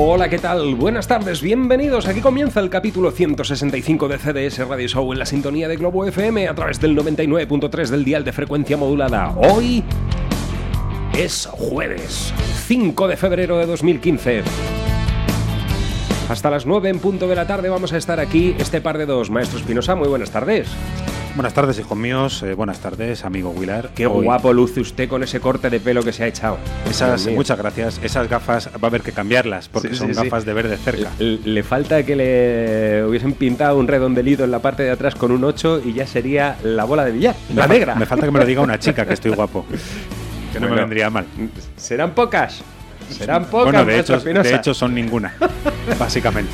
Hola, ¿qué tal? Buenas tardes, bienvenidos. Aquí comienza el capítulo 165 de CDS Radio Show en la sintonía de Globo FM a través del 99.3 del dial de frecuencia modulada. Hoy es jueves 5 de febrero de 2015. Hasta las 9 en punto de la tarde vamos a estar aquí, este par de dos. Maestro Espinosa, muy buenas tardes. Buenas tardes, hijos míos. eh, buenas tardes, amigo Willard. Qué Hoy- guapo luce usted con ese corte de pelo que se ha echado. Esas, Dios mío. muchas gracias. Esas gafas va a haber que cambiarlas porque Sí, son sí, sí. gafas de ver de cerca. Le, le falta que le hubiesen pintado un redondelito en la parte de atrás con un 8 y ya sería la bola de billar, Me la negra. Me falta que me lo diga una chica que estoy guapo. Que no me vendría mal. Serán pocas. Serán pocas, bueno, hecho, de hecho son ninguna, básicamente.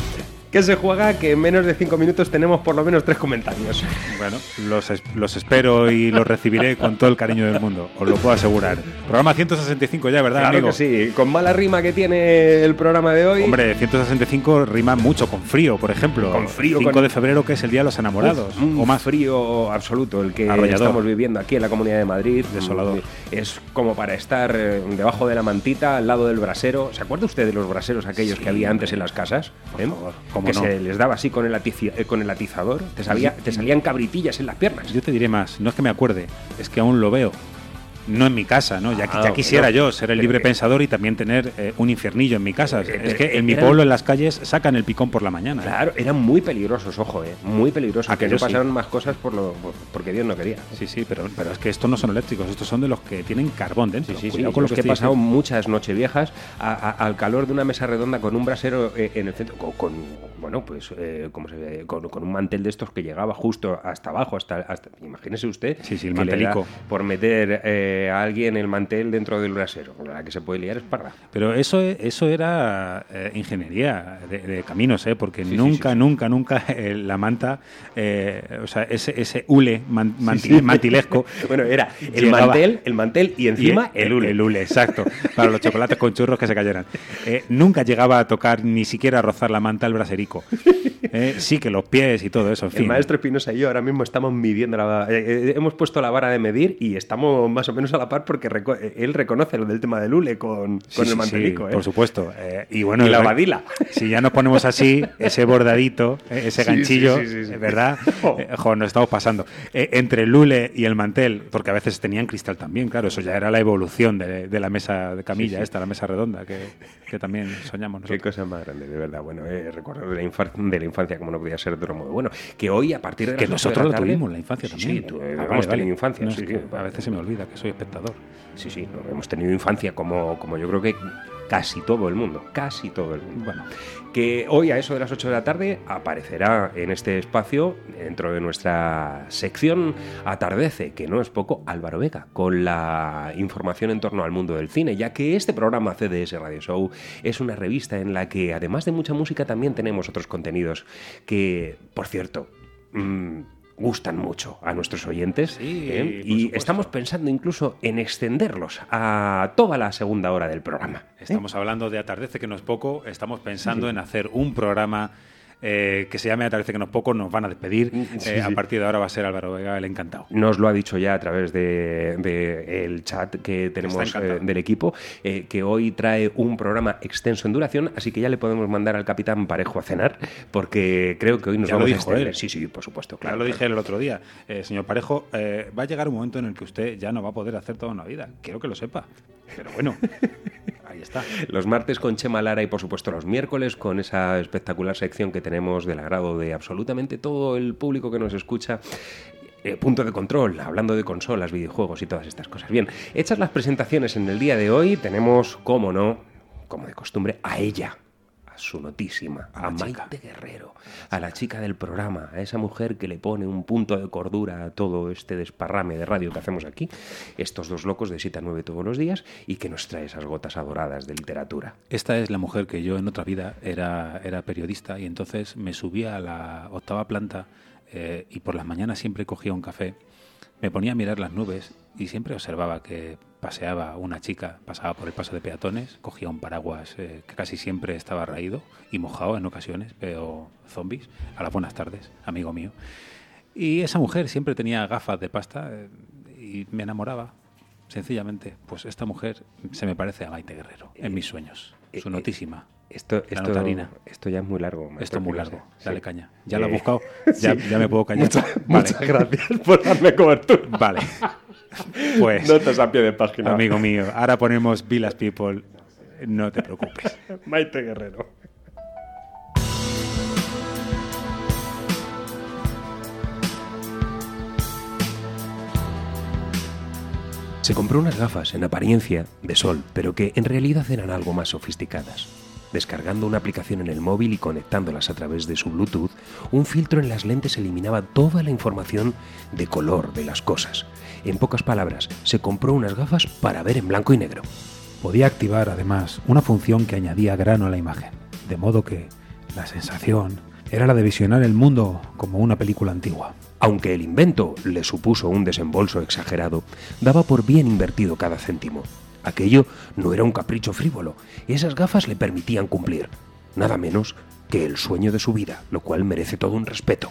Que se juega que en menos de 5 minutos tenemos por lo menos tres comentarios. Bueno, los, es- los espero y los recibiré con todo el cariño del mundo, os lo puedo asegurar. Programa 165 ya, ¿verdad, Claro amigo? que sí, con mala rima que tiene el programa de hoy. Hombre, 165 rima mucho con frío, por ejemplo. Con frío, 5 con- de febrero, que es el Día de los Enamorados. o más. frío absoluto el que Arrollador. estamos viviendo aquí en la Comunidad de Madrid. Desolador. Es como para estar eh, debajo de la mantita, al lado del brasero. ¿Se acuerda usted de los braseros aquellos que había antes en las casas? Por ¿Eh? favor, que no. se les daba así con el, eh, con el atizador. Te, te salían cabritillas en las piernas. Yo te diré más, no es que me acuerde, es que aún lo veo. No en mi casa, ¿no? Ya, Ah, ya quisiera bueno. yo ser el libre que- pensador y también tener eh, un infiernillo en mi casa. Eh, es eh, que en mi eran- pueblo, en las calles, sacan el picón por la mañana. ¿eh? Claro, eran muy peligrosos, ojo, eh, muy peligrosos. Ah, que no sí. pasaron más cosas por lo, por- porque Dios no quería. Sí, sí, pero, pero es que estos no son eléctricos, estos son de los que tienen carbón dentro. Sí, sí, sí. Con lo es que he pasado diciendo. muchas nocheviejas a- a- al calor de una mesa redonda con un brasero en el centro, con, con, bueno, pues, eh, ¿cómo se ve? Con, con un mantel de estos que llegaba justo hasta abajo, hasta, hasta imagínese usted. Sí, sí, el mantelico. Por meter eh, a alguien el mantel dentro del brasero. La que se puede liar es parda. Pero eso, eso era eh, ingeniería de, de caminos, ¿eh? porque Sí, nunca, sí, sí. nunca, nunca eh, la manta, eh, o sea, ese, ese hule man- manti- mantilesco. Bueno, era el llegaba- mantel, el mantel y encima Y el hule. El hule, exacto. Para los chocolates con churros que se cayeran. Nunca llegaba a tocar ni siquiera a rozar la manta el braserico. Eh, sí que los pies y todo eso, en El fin. maestro Espinosa y yo ahora mismo estamos midiendo la eh, eh, hemos puesto la vara de medir y estamos más o menos a la par porque reco- eh, él reconoce lo del tema del hule con, con sí, el mantelico. sí, ¿eh? por supuesto. Eh, y bueno, Y la el- badila. Si ya nos ponemos así, ese bordadito, eh, ese ganchillo, eh, ¿verdad? Oh. Eh, jo, nos estamos pasando. Eh, entre el hule y el mantel, porque a veces tenían cristal también, claro, eso ya era la evolución de, de la mesa de camilla, esta, la mesa redonda, que, que también soñamos Qué nosotros. cosa más grande, de verdad. Bueno, eh, recuerdo de la, la infancia, como no podía ser de otro modo. Bueno, que hoy a partir de Que de nosotros la lo tarde- tuvimos en la infancia también. Sí, tu- Ah, hemos vale, tenido infancia. No, sí, a veces se me olvida que soy espectador. Sí, sí, no, hemos tenido infancia como, como yo creo que casi todo el mundo. Casi todo el mundo. Bueno, que hoy a eso de las 8 de la tarde aparecerá en este espacio, dentro de nuestra sección Atardece, que no es poco, Álvaro Vega, con la información en torno al mundo del cine, ya que este programa CDS Radio Show es una revista en la que, además de mucha música, también tenemos otros contenidos que, por cierto, mm, gustan mucho a nuestros oyentes Sí, ¿eh? y estamos pensando incluso en extenderlos a toda la segunda hora del programa. ¿eh? Estamos hablando de Atardece, que no es poco. Estamos pensando en hacer un programa eh, que se llame Atardece, que no es poco. Nos van a despedir. Sí, Eh, A partir de ahora va a ser Álvaro Vega el encantado. Nos lo ha dicho ya a través de, de el chat que tenemos eh, del equipo, eh, que hoy trae un programa extenso en duración, así que ya le podemos mandar al capitán Parejo a cenar, porque creo que hoy nos Ya lo vamos a dijo extender. él. Sí, sí, por supuesto, Ya claro. lo claro. dije el otro día. Señor Parejo, va a llegar un momento en el que usted ya no va a poder hacer toda una vida. Quiero que lo sepa. Pero bueno, ahí está. Los martes con Chema Lara y por supuesto los miércoles con esa espectacular sección que tenemos del agrado de absolutamente todo el público que nos escucha. Eh, punto de control, hablando de consolas, videojuegos y todas estas cosas. Bien, hechas las presentaciones en el día de hoy, tenemos, como no, como de costumbre, a ella, su notísima, a, Maite Guerrero, a la chica del programa, a esa mujer que le pone un punto de cordura a todo este desparrame de radio que hacemos aquí, estos dos locos de 7 a 9 todos los días y que nos trae esas gotas adoradas de literatura. Esta es la mujer que yo en otra vida era, era periodista y entonces me subía a la octava planta eh, y por las mañanas siempre cogía un café, me ponía a mirar las nubes y siempre observaba que paseaba una chica, pasaba por el paso de peatones, cogía un paraguas eh, que casi siempre estaba raído y mojado en ocasiones, pero zombies, a las buenas tardes, amigo mío. Y esa mujer siempre tenía gafas de pasta eh, y me enamoraba. Sencillamente, pues esta mujer se me parece a Maite Guerrero en mis sueños. Su eh, notísima. Esto, esto, esto ya es muy largo. Esto es muy largo. Dale Sí. caña. Ya lo he Eh, buscado. Ya, ya me puedo callar. Muchas, Vale. muchas gracias por darme cobertura. Vale. Pues, Notas a pie de página. amigo mío, ahora ponemos Villas People. No te preocupes. Maite Guerrero. Se compró unas gafas en apariencia de sol, pero que en realidad eran algo más sofisticadas. Descargando una aplicación en el móvil y conectándolas a través de su Bluetooth, un filtro en las lentes eliminaba toda la información de color de las cosas. En pocas palabras, se compró unas gafas para ver en blanco y negro. Podía activar además una función que añadía grano a la imagen, de modo que la sensación era la de visionar el mundo como una película antigua. Aunque el invento le supuso un desembolso exagerado, daba por bien invertido cada céntimo. Aquello no era un capricho frívolo, esas gafas le permitían cumplir, nada menos que el sueño de su vida, lo cual merece todo un respeto.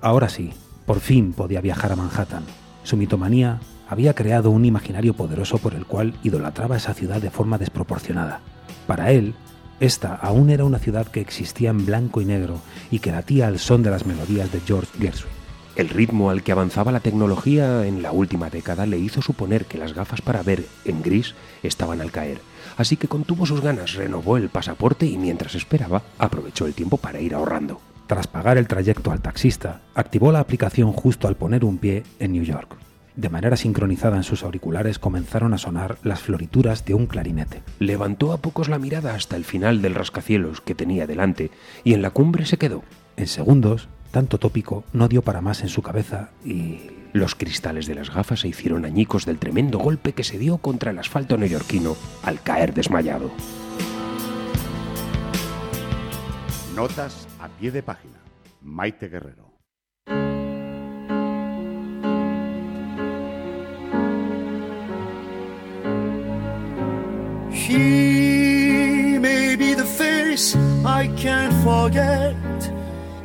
Ahora sí, por fin podía viajar a Manhattan. Su mitomanía había creado un imaginario poderoso por el cual idolatraba esa ciudad de forma desproporcionada. Para él, esta aún era una ciudad que existía en blanco y negro y que latía al son de las melodías de George Gershwin. El ritmo al que avanzaba la tecnología en la última década le hizo suponer que las gafas para ver en gris estaban al caer, así que contuvo sus ganas, renovó el pasaporte y mientras esperaba aprovechó el tiempo para ir ahorrando. Tras pagar el trayecto al taxista, activó la aplicación justo al poner un pie en New York. De manera sincronizada en sus auriculares comenzaron a sonar las florituras de un clarinete. Levantó a pocos la mirada hasta el final del rascacielos que tenía delante y en la cumbre se quedó. En segundos, tanto tópico no dio para más en su cabeza y... Los cristales de las gafas se hicieron añicos del tremendo golpe que se dio contra el asfalto neoyorquino al caer desmayado. Notas a pie de página. Maite Guerrero. She may be the face I can't forget,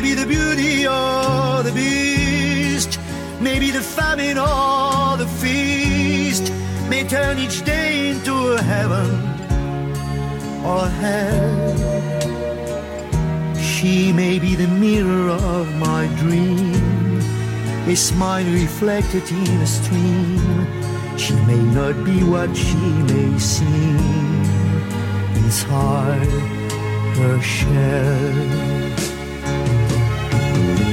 may be the beauty or the beast, maybe the famine or the feast, may turn each day into a heaven or hell. She may be the mirror of my dream, a smile reflected in a stream. She may not be what she may seem inside her shell.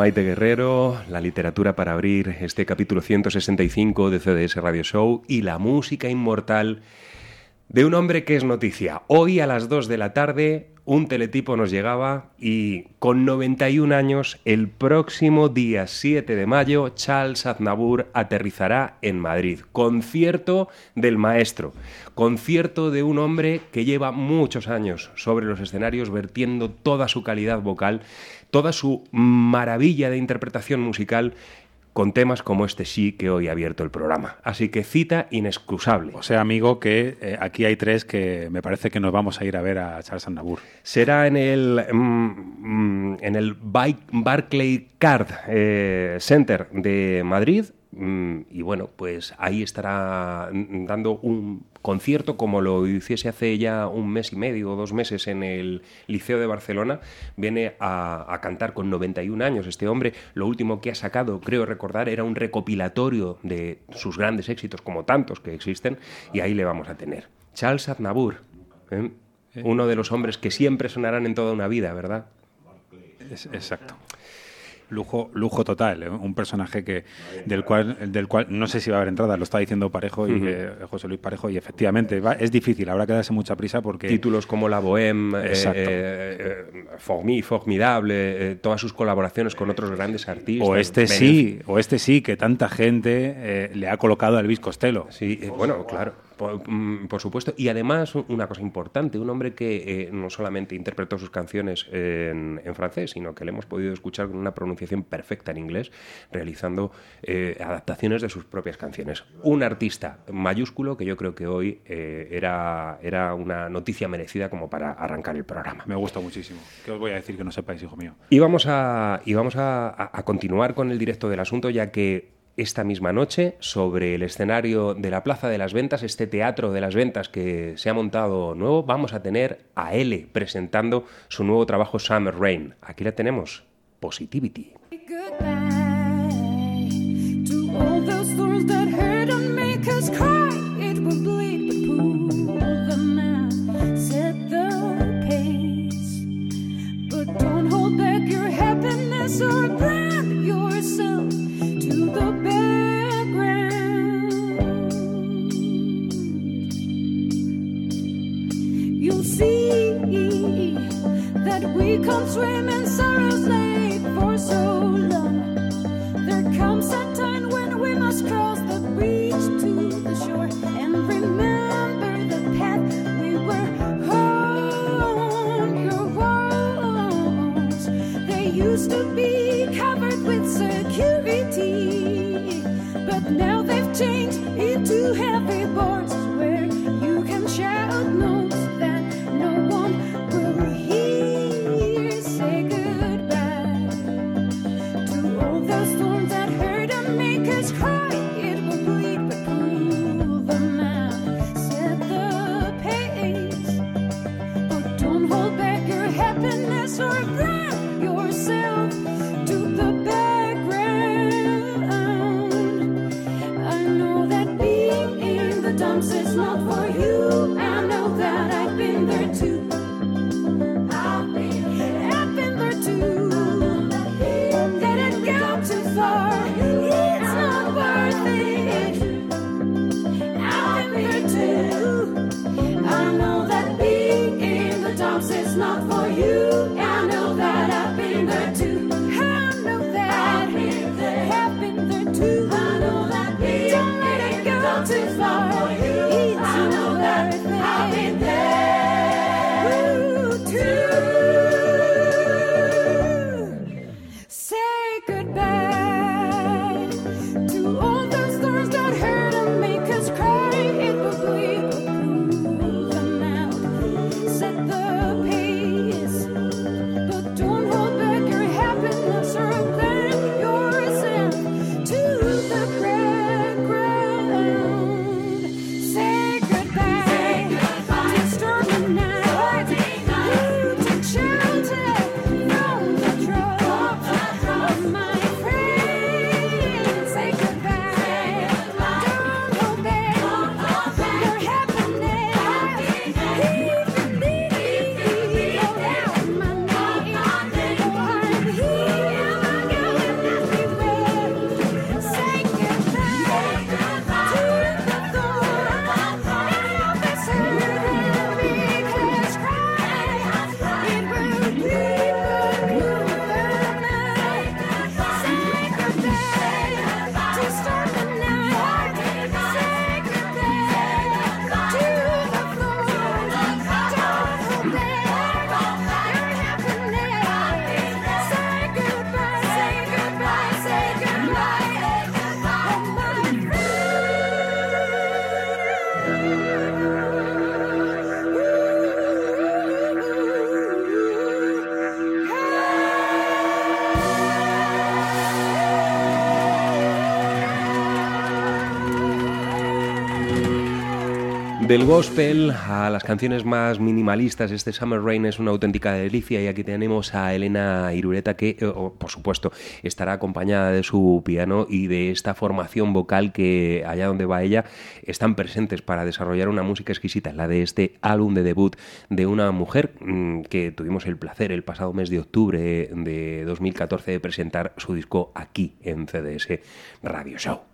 Maite Guerrero, la literatura para abrir este capítulo 165 de CDS Radio Show y la música inmortal de un hombre que es noticia. Hoy a las 2 de la tarde un teletipo nos llegaba y con 91 años, el próximo día 7 de mayo, Charles Aznavour aterrizará en Madrid. Concierto del maestro, concierto de un hombre que lleva muchos años sobre los escenarios vertiendo toda su calidad vocal, toda su maravilla de interpretación musical con temas como este sí que hoy ha abierto el programa. Así que cita inexcusable. O sea, amigo, que eh, aquí hay tres que me parece que nos vamos a ir a ver a Charles Aznavour. Será en el, mm, mm, en el Barclay Card eh, Center de Madrid. Mm, Y bueno, pues ahí estará dando un concierto como lo hiciese hace ya un mes y medio o dos meses en el Liceo de Barcelona. Viene a, a cantar con 91 años este hombre. Lo último que ha sacado, creo recordar, era un recopilatorio de sus grandes éxitos, como tantos que existen, y ahí le vamos a tener. Charles Aznavour, ¿eh? uno de los hombres que siempre sonarán en toda una vida, ¿verdad? Es- exacto. Lujo, lujo total, ¿eh? un personaje que del cual, del cual no sé si va a haber entrada, lo está diciendo Parejo y que- José Luis Parejo, y efectivamente va- es difícil, habrá que darse mucha prisa porque Títulos como La Bohème, eh, eh, eh, Formi, Formidable, eh, todas sus colaboraciones con otros grandes artistas. o este Benef- sí, o este sí, que tanta gente eh, le ha colocado a Elvis Costello. Sí, eh, bueno, claro, por, mm, por supuesto. Y además, un- una cosa importante, un hombre que eh, no solamente interpretó sus canciones en, en francés, sino que le hemos podido escuchar con una pronunciación perfecta en inglés, realizando eh, adaptaciones de sus propias canciones. Un artista mayúsculo que yo creo que hoy eh, era, era una noticia merecida como para arrancar el programa. Me gusta muchísimo. ¿Qué os voy a decir que no sepáis, hijo mío? Y vamos a, y vamos a, a- a continuar con el directo del asunto, ya que esta misma noche, sobre el escenario de la Plaza de las Ventas, este teatro de las ventas que se ha montado nuevo, vamos a tener a L presentando su nuevo trabajo Summer Rain. Aquí la tenemos, Positivity. That we can't swim in sorrow's lake for so long. There comes a time when we must cross the bridge to the shore and remember the path we were on. Your walls, they used to be Del gospel a las canciones más minimalistas, este Summer Rain es una auténtica delicia y aquí tenemos a Elena Irureta que, eh, por supuesto, estará acompañada de su piano y de esta formación vocal que allá donde va ella están presentes para desarrollar una música exquisita, la de este álbum de debut de una mujer mm, que tuvimos el placer el pasado mes de octubre de 2014 de presentar su disco aquí en CDS Radio Show.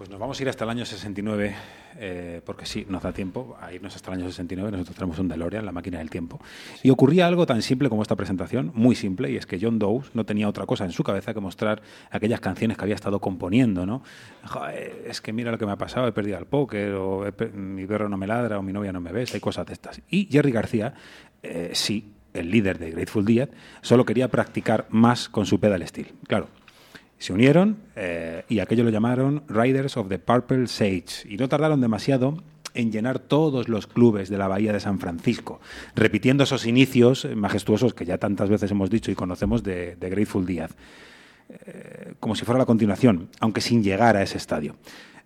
Pues nos vamos a ir hasta el año 69, eh, porque sí, nos da tiempo a irnos hasta el año 69. Nosotros tenemos un DeLorean, la máquina del tiempo. Y ocurría algo tan simple como esta presentación, muy simple, y es que John Doe no tenía otra cosa en su cabeza que mostrar aquellas canciones que había estado componiendo, ¿no? Joder, es que mira lo que me ha pasado, he perdido al póker, o mi perro no me ladra, o mi novia no me besa, hay cosas de estas. Y Jerry García, eh, sí, el líder de Grateful Dead, solo quería practicar más con su pedal steel. Claro, se unieron eh, y aquello lo llamaron Riders of the Purple Sage y no tardaron demasiado en llenar todos los clubes de la Bahía de San Francisco, repitiendo esos inicios majestuosos que ya tantas veces hemos dicho y conocemos de, Grateful Dead, Eh, como si fuera la continuación, aunque sin llegar a ese estadio.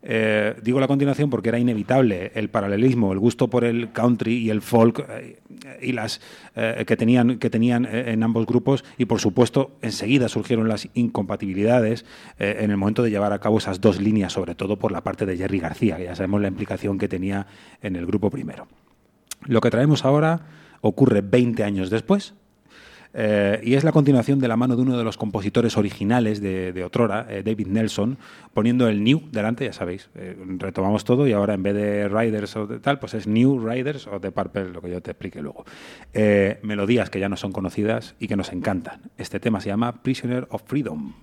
Eh, digo la continuación porque era inevitable el paralelismo, el gusto por el country y el folk eh, y las eh, que tenían que tenían en ambos grupos y por supuesto enseguida surgieron las incompatibilidades en el momento de llevar a cabo esas dos líneas, sobre todo por la parte de Jerry García, que ya sabemos la implicación que tenía en el grupo primero. Lo que traemos ahora ocurre 20 años después, eh, y es la continuación de la mano de uno de los compositores originales de, Otrora, eh, David Nelson, poniendo el New delante, ya sabéis, eh, retomamos todo y ahora en vez de Riders o de tal, pues es New Riders o de Purple, lo que yo te explique luego. Melodías que ya no son conocidas y que nos encantan. Este tema se llama Prisoner of Freedom.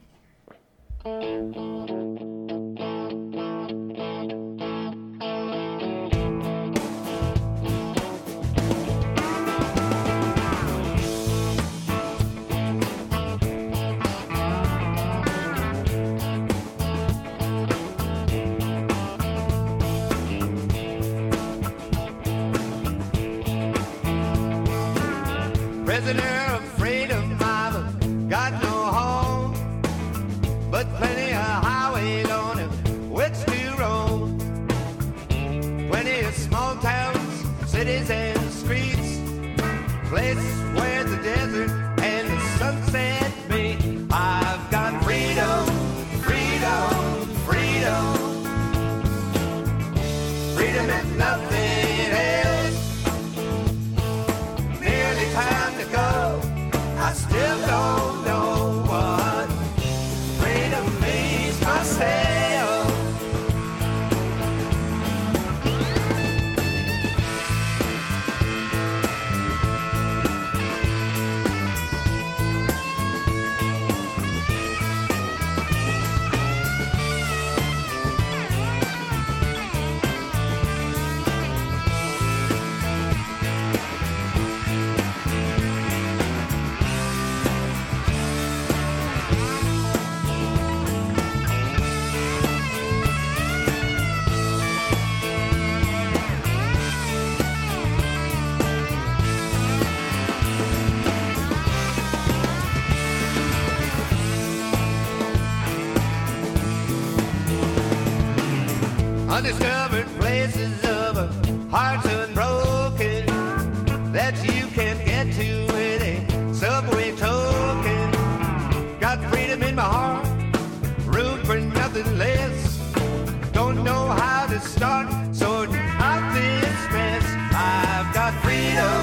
Prisoner I've got freedom, freedom,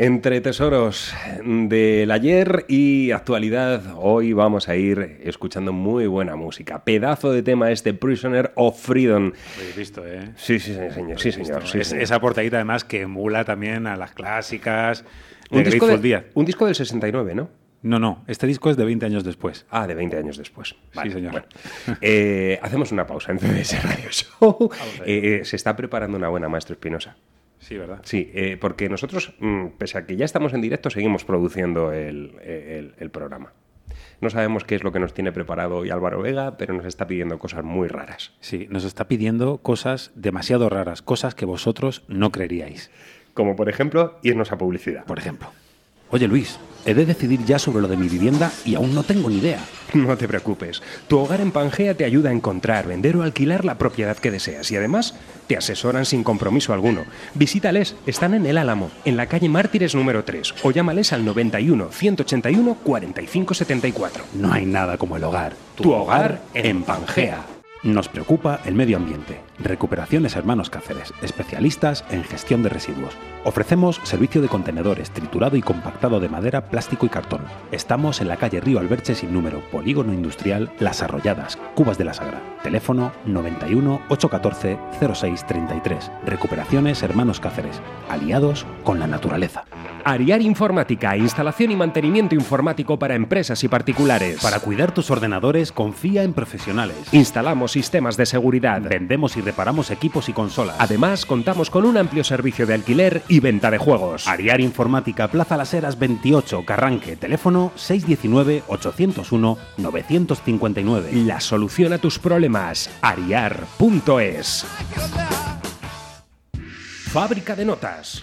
Entre tesoros del ayer y actualidad, hoy vamos a ir escuchando muy buena música. Pedazo de tema este Prisoner of Freedom. Habéis visto, ¿eh? Sí, sí, sí, señor. Sí, señor. sí, Es- señor. esa portadita además que emula también a las clásicas de un, disco de- Dead. un disco del 69, ¿no? No, no, este disco es de 20 años después. Ah, de 20 años después. Vale, señor. bueno. Eh, hacemos una pausa en Radio Show. Eh, eh, se está preparando una buena Maestro Espinosa. Sí, ¿verdad? Sí, eh, porque nosotros, mm, pese a que ya estamos en directo, seguimos produciendo el, el- el programa. No sabemos qué es lo que nos tiene preparado hoy Álvaro Vega, pero nos está pidiendo cosas muy raras. Sí, nos está pidiendo cosas demasiado raras, cosas que vosotros no creeríais. Como por ejemplo, irnos a publicidad. Por ejemplo. Oye Luis, he de decidir ya sobre lo de mi vivienda y aún no tengo ni idea. No te preocupes. Tu hogar en Pangea te ayuda a encontrar, vender o alquilar la propiedad que deseas y además te asesoran sin compromiso alguno. Visítales, están en El Álamo, en la calle Mártires número 3 o llámales al 91 181 45 74. No hay nada como el hogar. Tu hogar en Pangea. Nos preocupa el medio ambiente. Recuperaciones Hermanos Cáceres, especialistas en gestión de residuos. Ofrecemos servicio de contenedores, triturado y compactado de madera, plástico y cartón. Estamos en la calle Río Alberche sin número, Polígono Industrial Las Arrolladas, Cubas de la Sagra. Teléfono 91 814 0633. Recuperaciones Hermanos Cáceres, aliados con la naturaleza. Ariar Informática, instalación y mantenimiento informático para empresas y particulares. Para cuidar tus ordenadores, confía en profesionales. Instalamos sistemas de seguridad. Vendemos y reparamos equipos y consolas. Además, contamos con un amplio servicio de alquiler y venta de juegos. Ariar Informática, Plaza Las Heras 28, Carranque, teléfono 619-801-959. La solución a tus problemas, ariar.es. Fábrica de notas.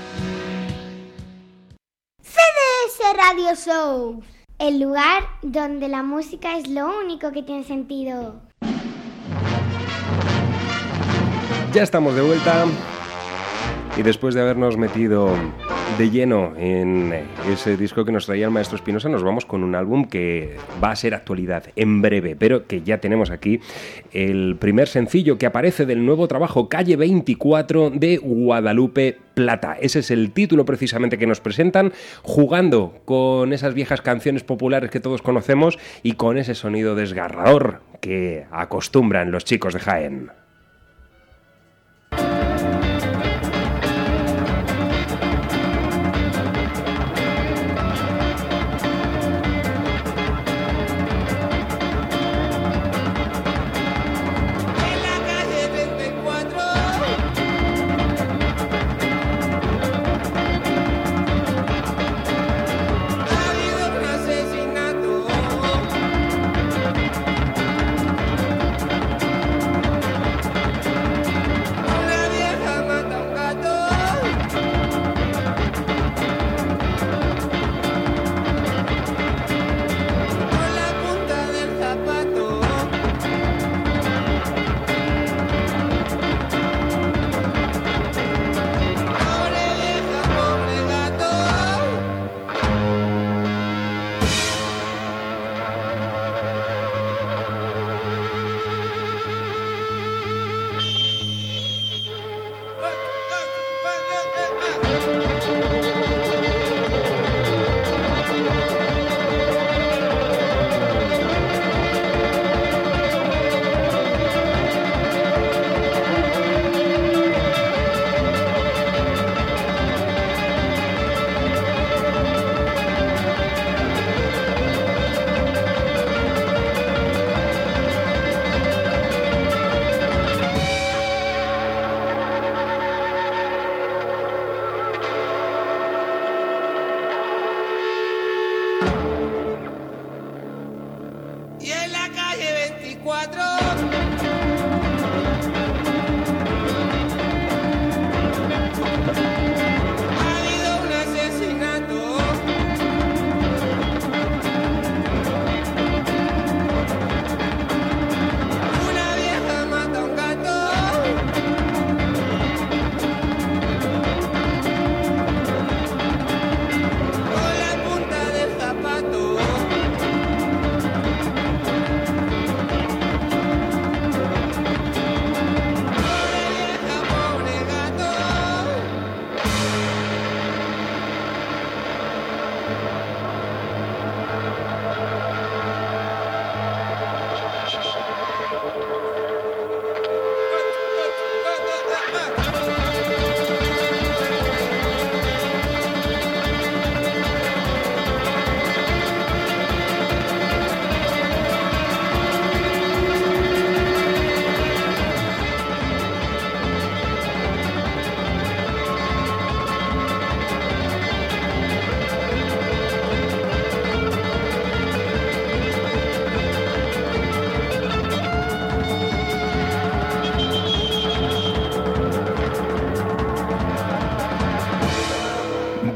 CDS Radio Show, el lugar donde la música es lo único que tiene sentido. Ya estamos de vuelta y después de habernos metido de lleno en ese disco que nos traía el maestro Espinosa, nos vamos con un álbum que va a ser actualidad en breve, pero que ya tenemos aquí el primer sencillo que aparece del nuevo trabajo Calle 24 de Guadalupe Plata. Ese es el título precisamente que nos presentan, jugando con esas viejas canciones populares que todos conocemos y con ese sonido desgarrador que acostumbran los chicos de Jaén.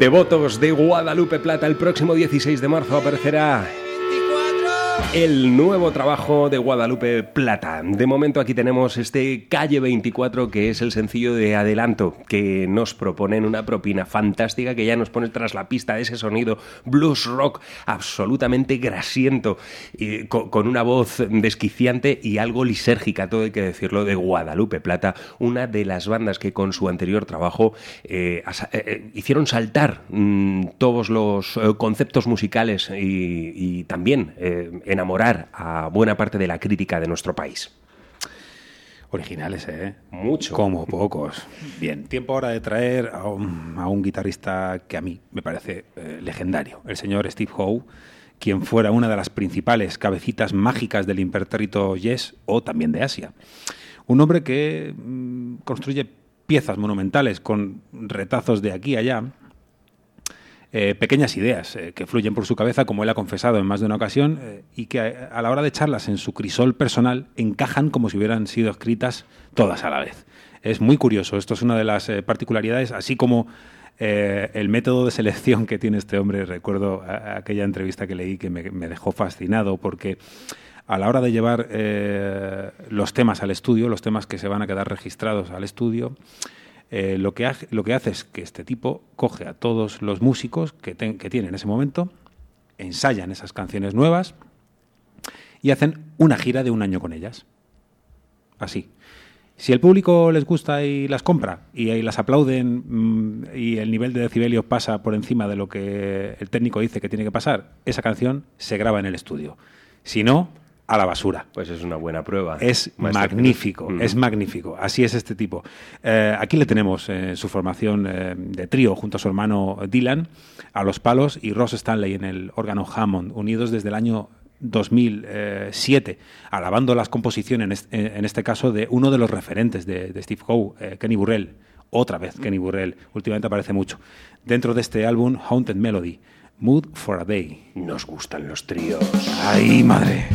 Devotos de Guadalupe Plata, el próximo 16 de marzo aparecerá el nuevo trabajo de Guadalupe Plata. De momento aquí tenemos este Calle 24 que es el sencillo de adelanto que nos proponen una propina fantástica que ya nos pone tras la pista de ese sonido blues rock absolutamente grasiento y co- con una voz desquiciante y algo lisérgica, todo hay que decirlo, de Guadalupe Plata, una de las bandas que con su anterior trabajo eh, eh, eh, hicieron saltar mm, todos los conceptos musicales y, también eh, enamorar a buena parte de la crítica de nuestro país. Originales, ¿eh? Mucho. Como pocos. Bien, tiempo ahora de traer a un, a un guitarrista que a mí me parece eh, legendario, el señor Steve Howe, quien fuera una de las principales cabecitas mágicas del impertérrito Yes o también de Asia. Un hombre que mm, construye piezas monumentales con retazos de aquí a allá, eh, pequeñas ideas eh, que fluyen por su cabeza, como él ha confesado en más de una ocasión, eh, y que a, la hora de echarlas en su crisol personal encajan como si hubieran sido escritas todas a la vez. Es muy curioso, esto es una de las particularidades, así como el método de selección que tiene este hombre. Recuerdo aquella entrevista que leí que me, dejó fascinado porque a la hora de llevar los temas al estudio, los temas que se van a quedar registrados al estudio, eh, lo, que lo que hace es que este tipo coge a todos los músicos que, ten- que tiene en ese momento, ensayan esas canciones nuevas y hacen una gira de un año con ellas. Así. Si el público les gusta y las compra y, y las aplauden mm, y el nivel de decibelios pasa por encima de lo que el técnico dice que tiene que pasar, esa canción se graba en el estudio. Si no, a la basura. Pues es una buena prueba. Es Maestro magnífico, es magnífico. Así es este tipo. Eh, aquí le tenemos eh, su formación eh, de trío junto a su hermano Dylan a los palos y Ross Stanley en el órgano Hammond, unidos desde el año 2007, alabando las composiciones, en este, caso, de uno de los referentes de, de Steve Howe, Kenny Burrell. Otra vez Kenny Burrell, últimamente aparece mucho. Dentro de este álbum, Haunted Melody, Mood for a Day. Nos gustan los tríos. ¡Ay, madre!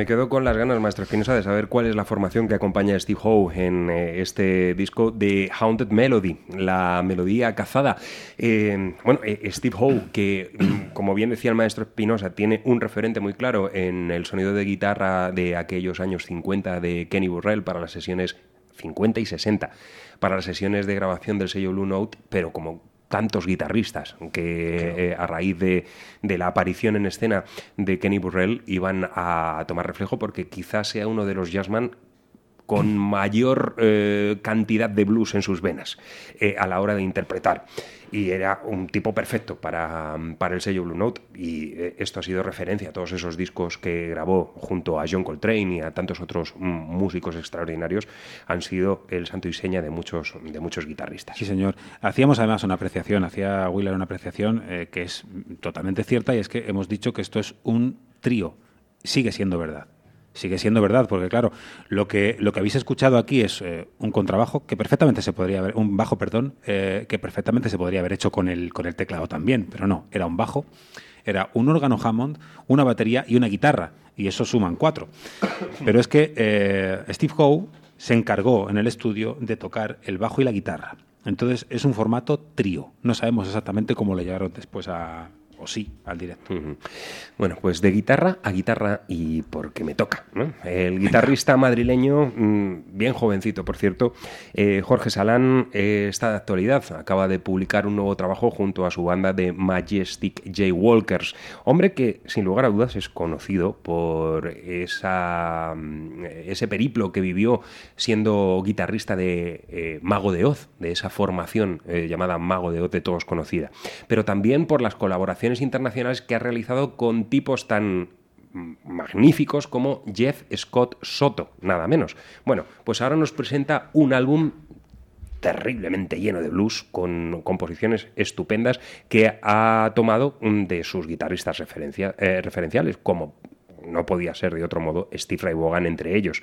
Me quedo con las ganas, maestro Espinosa, de saber cuál es la formación que acompaña a Steve Howe en eh, este disco de Haunted Melody, la melodía cazada. Eh, bueno, eh, Steve Howe, que mm, como bien decía el maestro Espinosa, tiene un referente muy claro en el sonido de guitarra de aquellos años 50 de Kenny Burrell para las sesiones 50 y 60, para las sesiones de grabación del sello Blue Note, pero como tantos guitarristas que eh, a raíz de, de la aparición en escena de Kenny Burrell iban a tomar reflejo porque quizás sea uno de los jazzman con mayor eh, cantidad de blues en sus venas eh, a la hora de interpretar. Y era un tipo perfecto para, para el sello Blue Note. Y eh, esto ha sido referencia a todos esos discos que grabó junto a John Coltrane y a tantos otros músicos extraordinarios. Han sido el santo y seña de muchos, de muchos guitarristas. Sí, señor. Hacíamos además una apreciación, hacía Wheeler una apreciación eh, que es totalmente cierta y es que hemos dicho que esto es un trío. Sigue siendo verdad. Sigue siendo verdad, porque claro, lo que, lo que habéis escuchado aquí es eh, un contrabajo que perfectamente se podría haber, un bajo, perdón, eh, que perfectamente se podría haber hecho con el, con el teclado también, pero no, era un bajo, era un órgano Hammond, una batería y una guitarra, y eso suman cuatro. Pero es que eh, Steve Howe se encargó en el estudio de tocar el bajo y la guitarra. Entonces es un formato trío. No sabemos exactamente cómo le llegaron después a, o sí, al directo. Bueno, pues de guitarra a guitarra y porque me toca. ¿no? El guitarrista madrileño, mm, bien jovencito por cierto, eh, Jorge Salán, eh, está de actualidad. Acaba de publicar un nuevo trabajo junto a su banda de Majestic J. Walkers. Hombre que, sin lugar a dudas, es conocido por esa, mm, ese periplo que vivió siendo guitarrista de eh, Mago de Oz, de esa formación llamada Mago de Oz de todos conocida. Pero también por las colaboraciones internacionales que ha realizado con tipos tan magníficos como Jeff Scott Soto, nada menos. Bueno, pues ahora nos presenta un álbum terriblemente lleno de blues, con composiciones estupendas que ha tomado de sus guitarristas eh, referenciales, como no podía ser de otro modo Steve Ray Vaughan entre ellos,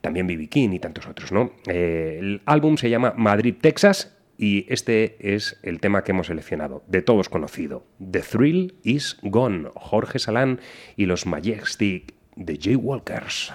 también B.B. King y tantos otros, ¿no? Eh, el álbum se llama Madrid, Texas y este es el tema que hemos seleccionado, de todos conocido, The Thrill is Gone, Jorge Salán y los Majestic de Jay Walkers.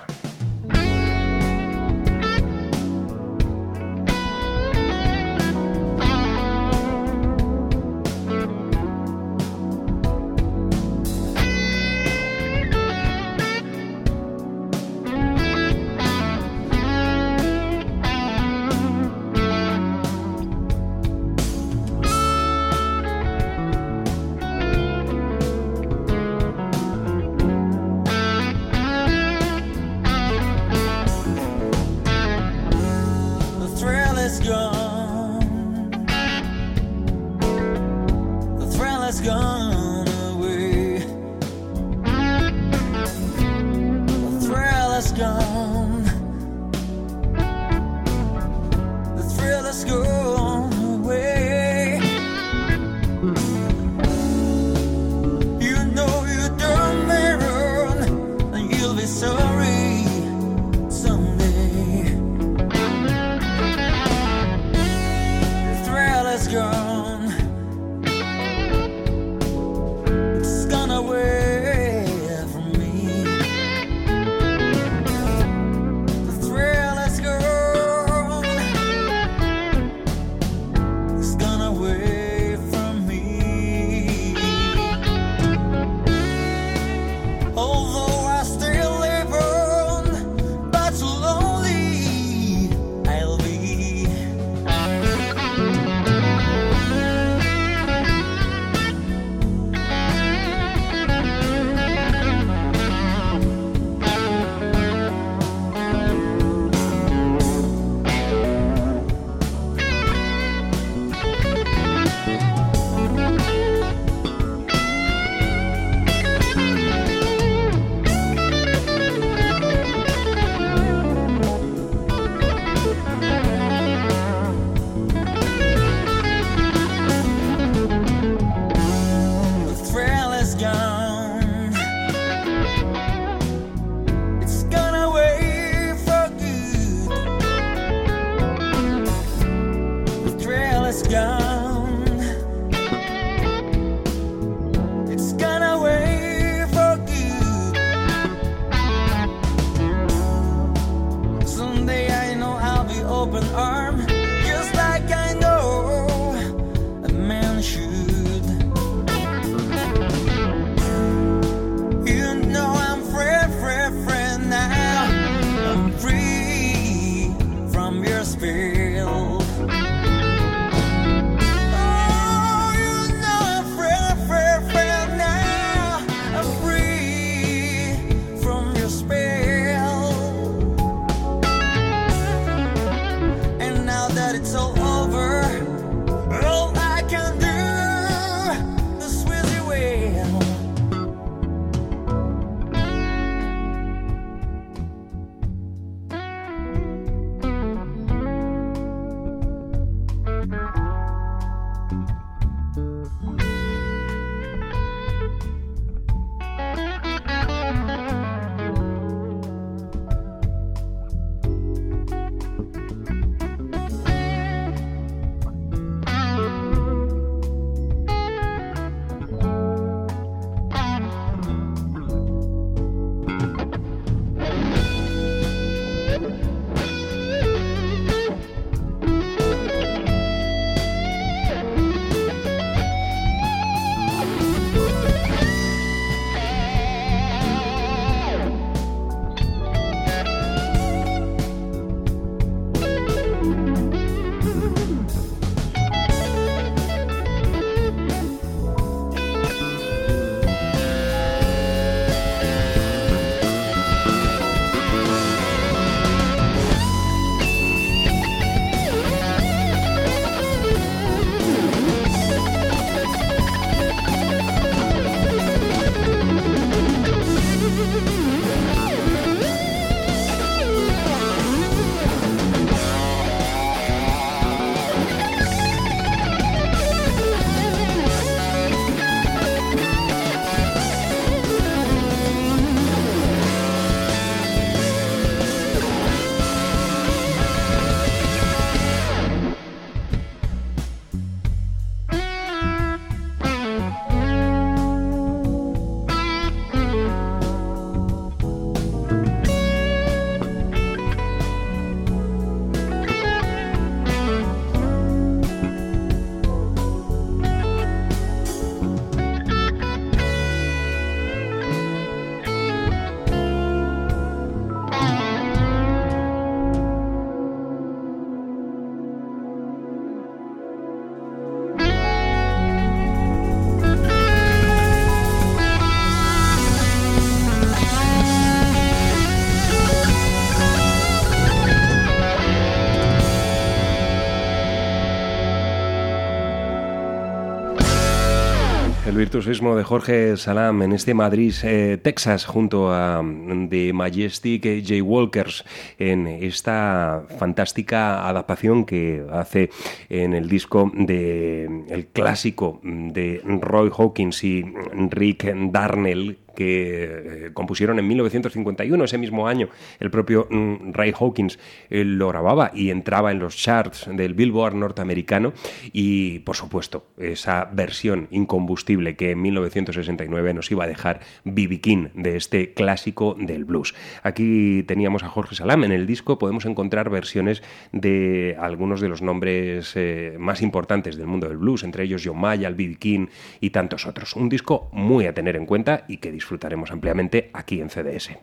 Virtuosismo de Jorge Salam en este Madrid, eh, Texas, junto a mm, The Majestic J. Walkers, en esta fantástica adaptación que hace en el disco de el clásico de Roy Hawkins y Rick Darnell que eh, compusieron en 1951, ese mismo año, el propio mm, Ray Hawkins eh, lo grababa y entraba en los charts del Billboard norteamericano y, por supuesto, esa versión incombustible que en 1969 nos iba a dejar B.B. King de este clásico del blues. Aquí teníamos a Jorge Salam, en el disco podemos encontrar versiones de algunos de los nombres eh, más importantes del mundo del blues, entre ellos John Mayall, B.B. King y tantos otros. Un disco muy a tener en cuenta y que disfrutaremos ampliamente aquí en CDS.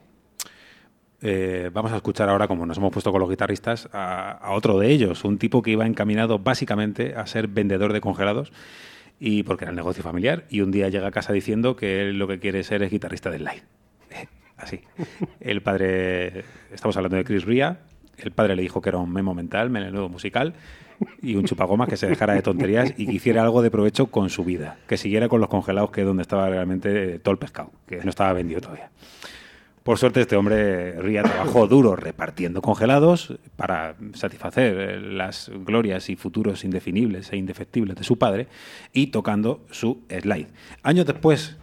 Eh, vamos a escuchar ahora, como nos hemos puesto con los guitarristas, a, otro de ellos, un tipo que iba encaminado básicamente a ser vendedor de congelados y porque era el negocio familiar y un día llega a casa diciendo que él lo que quiere ser es guitarrista del live. Así. El padre, estamos hablando de Chris Ria, el padre le dijo que era un memo mental, menudo musical y un chupagoma que se dejara de tonterías y que hiciera algo de provecho con su vida, que siguiera con los congelados que es donde estaba realmente todo el pescado, que no estaba vendido todavía. Por suerte este hombre Ría trabajó duro repartiendo congelados para satisfacer eh, las glorias y futuros indefinibles e indefectibles de su padre y tocando su slide. Años después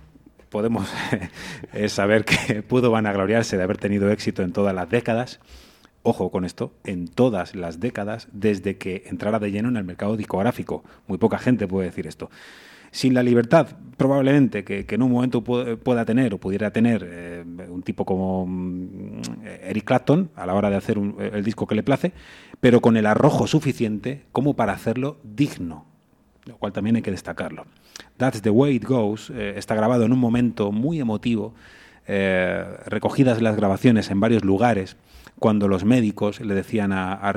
podemos eh, saber que pudo vanagloriarse de haber tenido éxito en todas las décadas ojo con esto, en todas las décadas desde que entrara de lleno en el mercado discográfico. Muy poca gente puede decir esto. Sin la libertad, probablemente, que, en un momento pu- pueda tener o pudiera tener eh, un tipo como mm, Eric Clapton a la hora de hacer un- el disco que le place, pero con el arrojo suficiente como para hacerlo digno, lo cual también hay que destacarlo. That's the way it goes eh, está grabado en un momento muy emotivo, eh, recogidas las grabaciones en varios lugares, cuando los médicos le decían a, a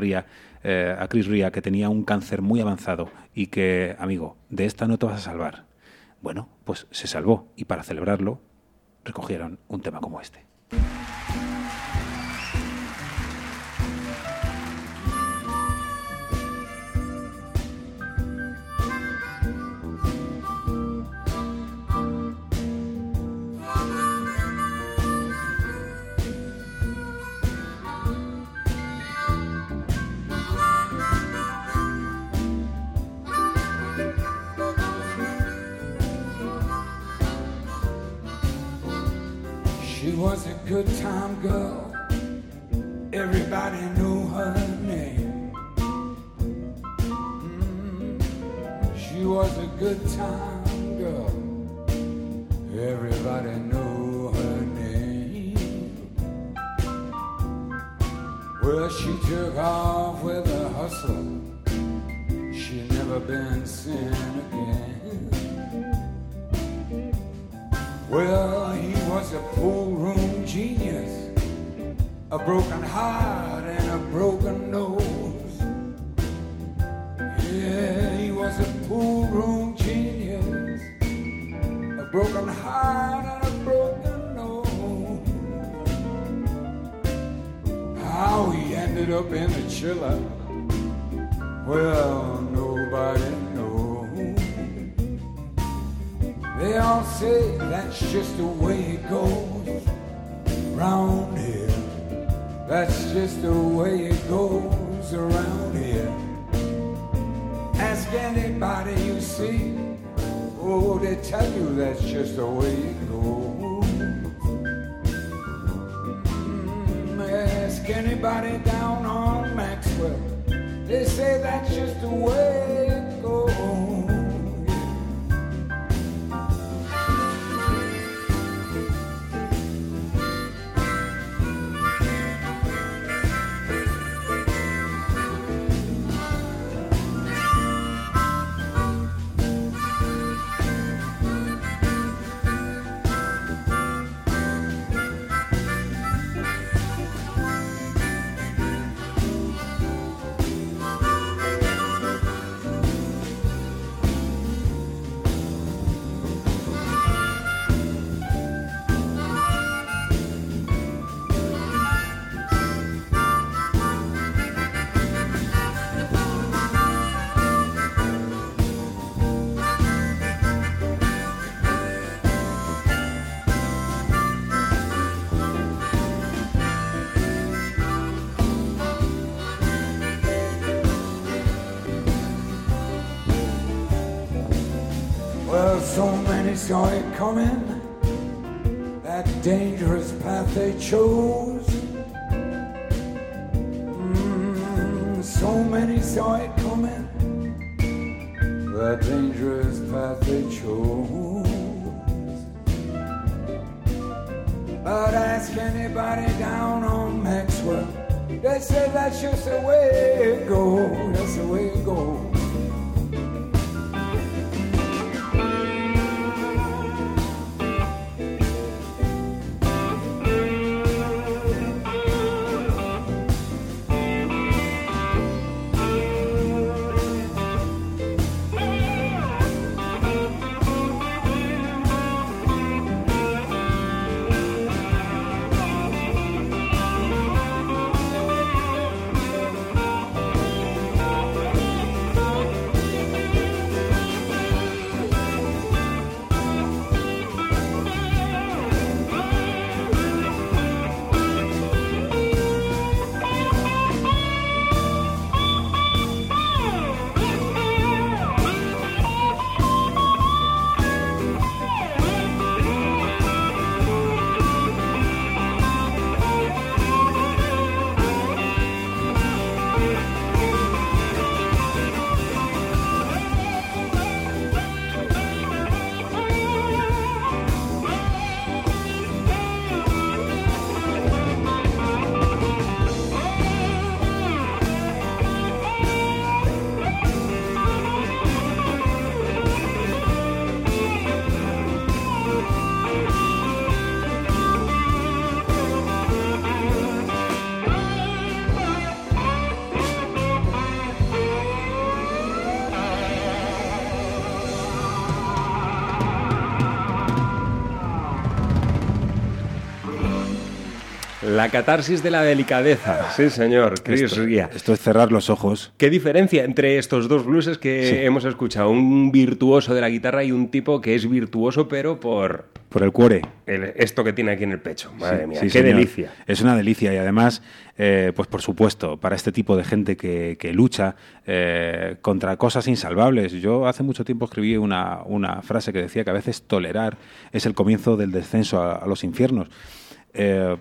eh, a Chris Ria que tenía un cáncer muy avanzado y que, amigo, de esta no te vas a salvar. Bueno, pues se salvó y para celebrarlo recogieron un tema como este. Was a good time girl. Everybody knew her name. Mm, She was a good time girl. Everybody knew her name. Well, she took off with a hustle. She never been seen again. Well, he was a pool room genius, a broken heart and a broken nose. Yeah, he was a pool room genius, a broken heart and a broken nose. How he ended up in the chiller, well, nobody They all say that's just the way it goes around here. That's just the way it goes around here. Ask anybody you see. Oh, they tell you that's just the way it goes. Mm, ask anybody down on Maxwell. They say that's just the way saw it coming, that dangerous path they chose. Mm, so many saw it coming, that dangerous path they chose. But ask anybody down on Maxwell, they say that's just the way it goes, that's the way it goes. La catarsis de la delicadeza. Sí, señor. Chris Esto, Ria. esto es cerrar los ojos. ¿Qué diferencia entre estos dos blueses que Sí. hemos escuchado? Un virtuoso de la guitarra y un tipo que es virtuoso, pero por Por el cuore. el- esto que tiene aquí en el pecho. Madre Sí, mía, sí, qué señor. delicia. Es una delicia y además, eh, pues por supuesto, para este tipo de gente que, que lucha eh, contra cosas insalvables. Yo hace mucho tiempo escribí una, una frase que decía que a veces tolerar es el comienzo del descenso a, a los infiernos. Eh,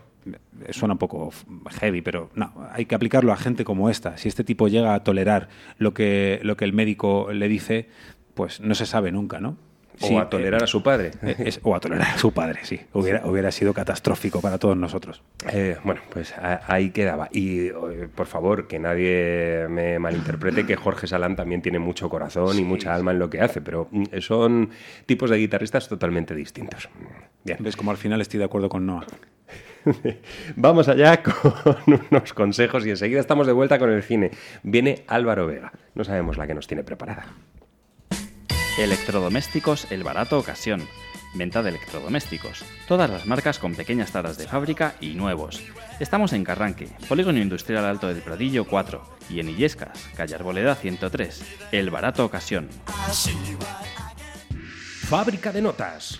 suena un poco heavy, pero no, hay que aplicarlo a gente como esta. Si este tipo llega a tolerar lo que, lo que el médico le dice, pues no se sabe nunca, ¿no? O Sí, a tolerar eh, a su padre. eh, es- o a tolerar a su padre, sí. Hubiera, hubiera sido catastrófico para todos nosotros. Eh, bueno, pues a- ahí quedaba. Y por favor, que nadie me malinterprete que Jorge Salán también tiene mucho corazón y mucha alma en lo que hace, pero mm, son tipos de guitarristas totalmente distintos. Bien. ¿Ves como al final estoy de acuerdo con Noah? Vamos allá con unos consejos y enseguida estamos de vuelta con el cine. Viene Álvaro Vega. No sabemos la que nos tiene preparada. Electrodomésticos El Barato Ocasión. Venta de electrodomésticos. Todas las marcas con pequeñas taras de fábrica y nuevos. Estamos en Carranque, Polígono Industrial Alto del Pradillo 4 y en Illescas, calle Arboleda 103. El Barato Ocasión. Fábrica de notas.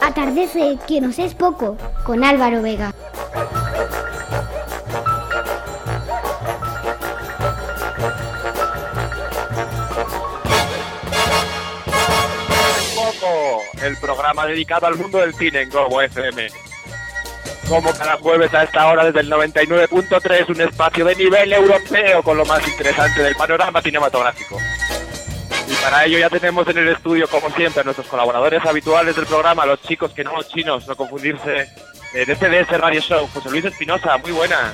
Atardece, que nos es poco, con Álvaro Vega. Poco, el programa dedicado al mundo del cine en Globo FM. Como cada jueves a esta hora desde el 99.3, un espacio de nivel europeo con lo más interesante del panorama cinematográfico. Y para ello ya tenemos en el estudio, como siempre, a nuestros colaboradores habituales del programa, los chicos que no chinos, no confundirse, eh, de CDS Radio Show. José Luis Espinosa, muy buena.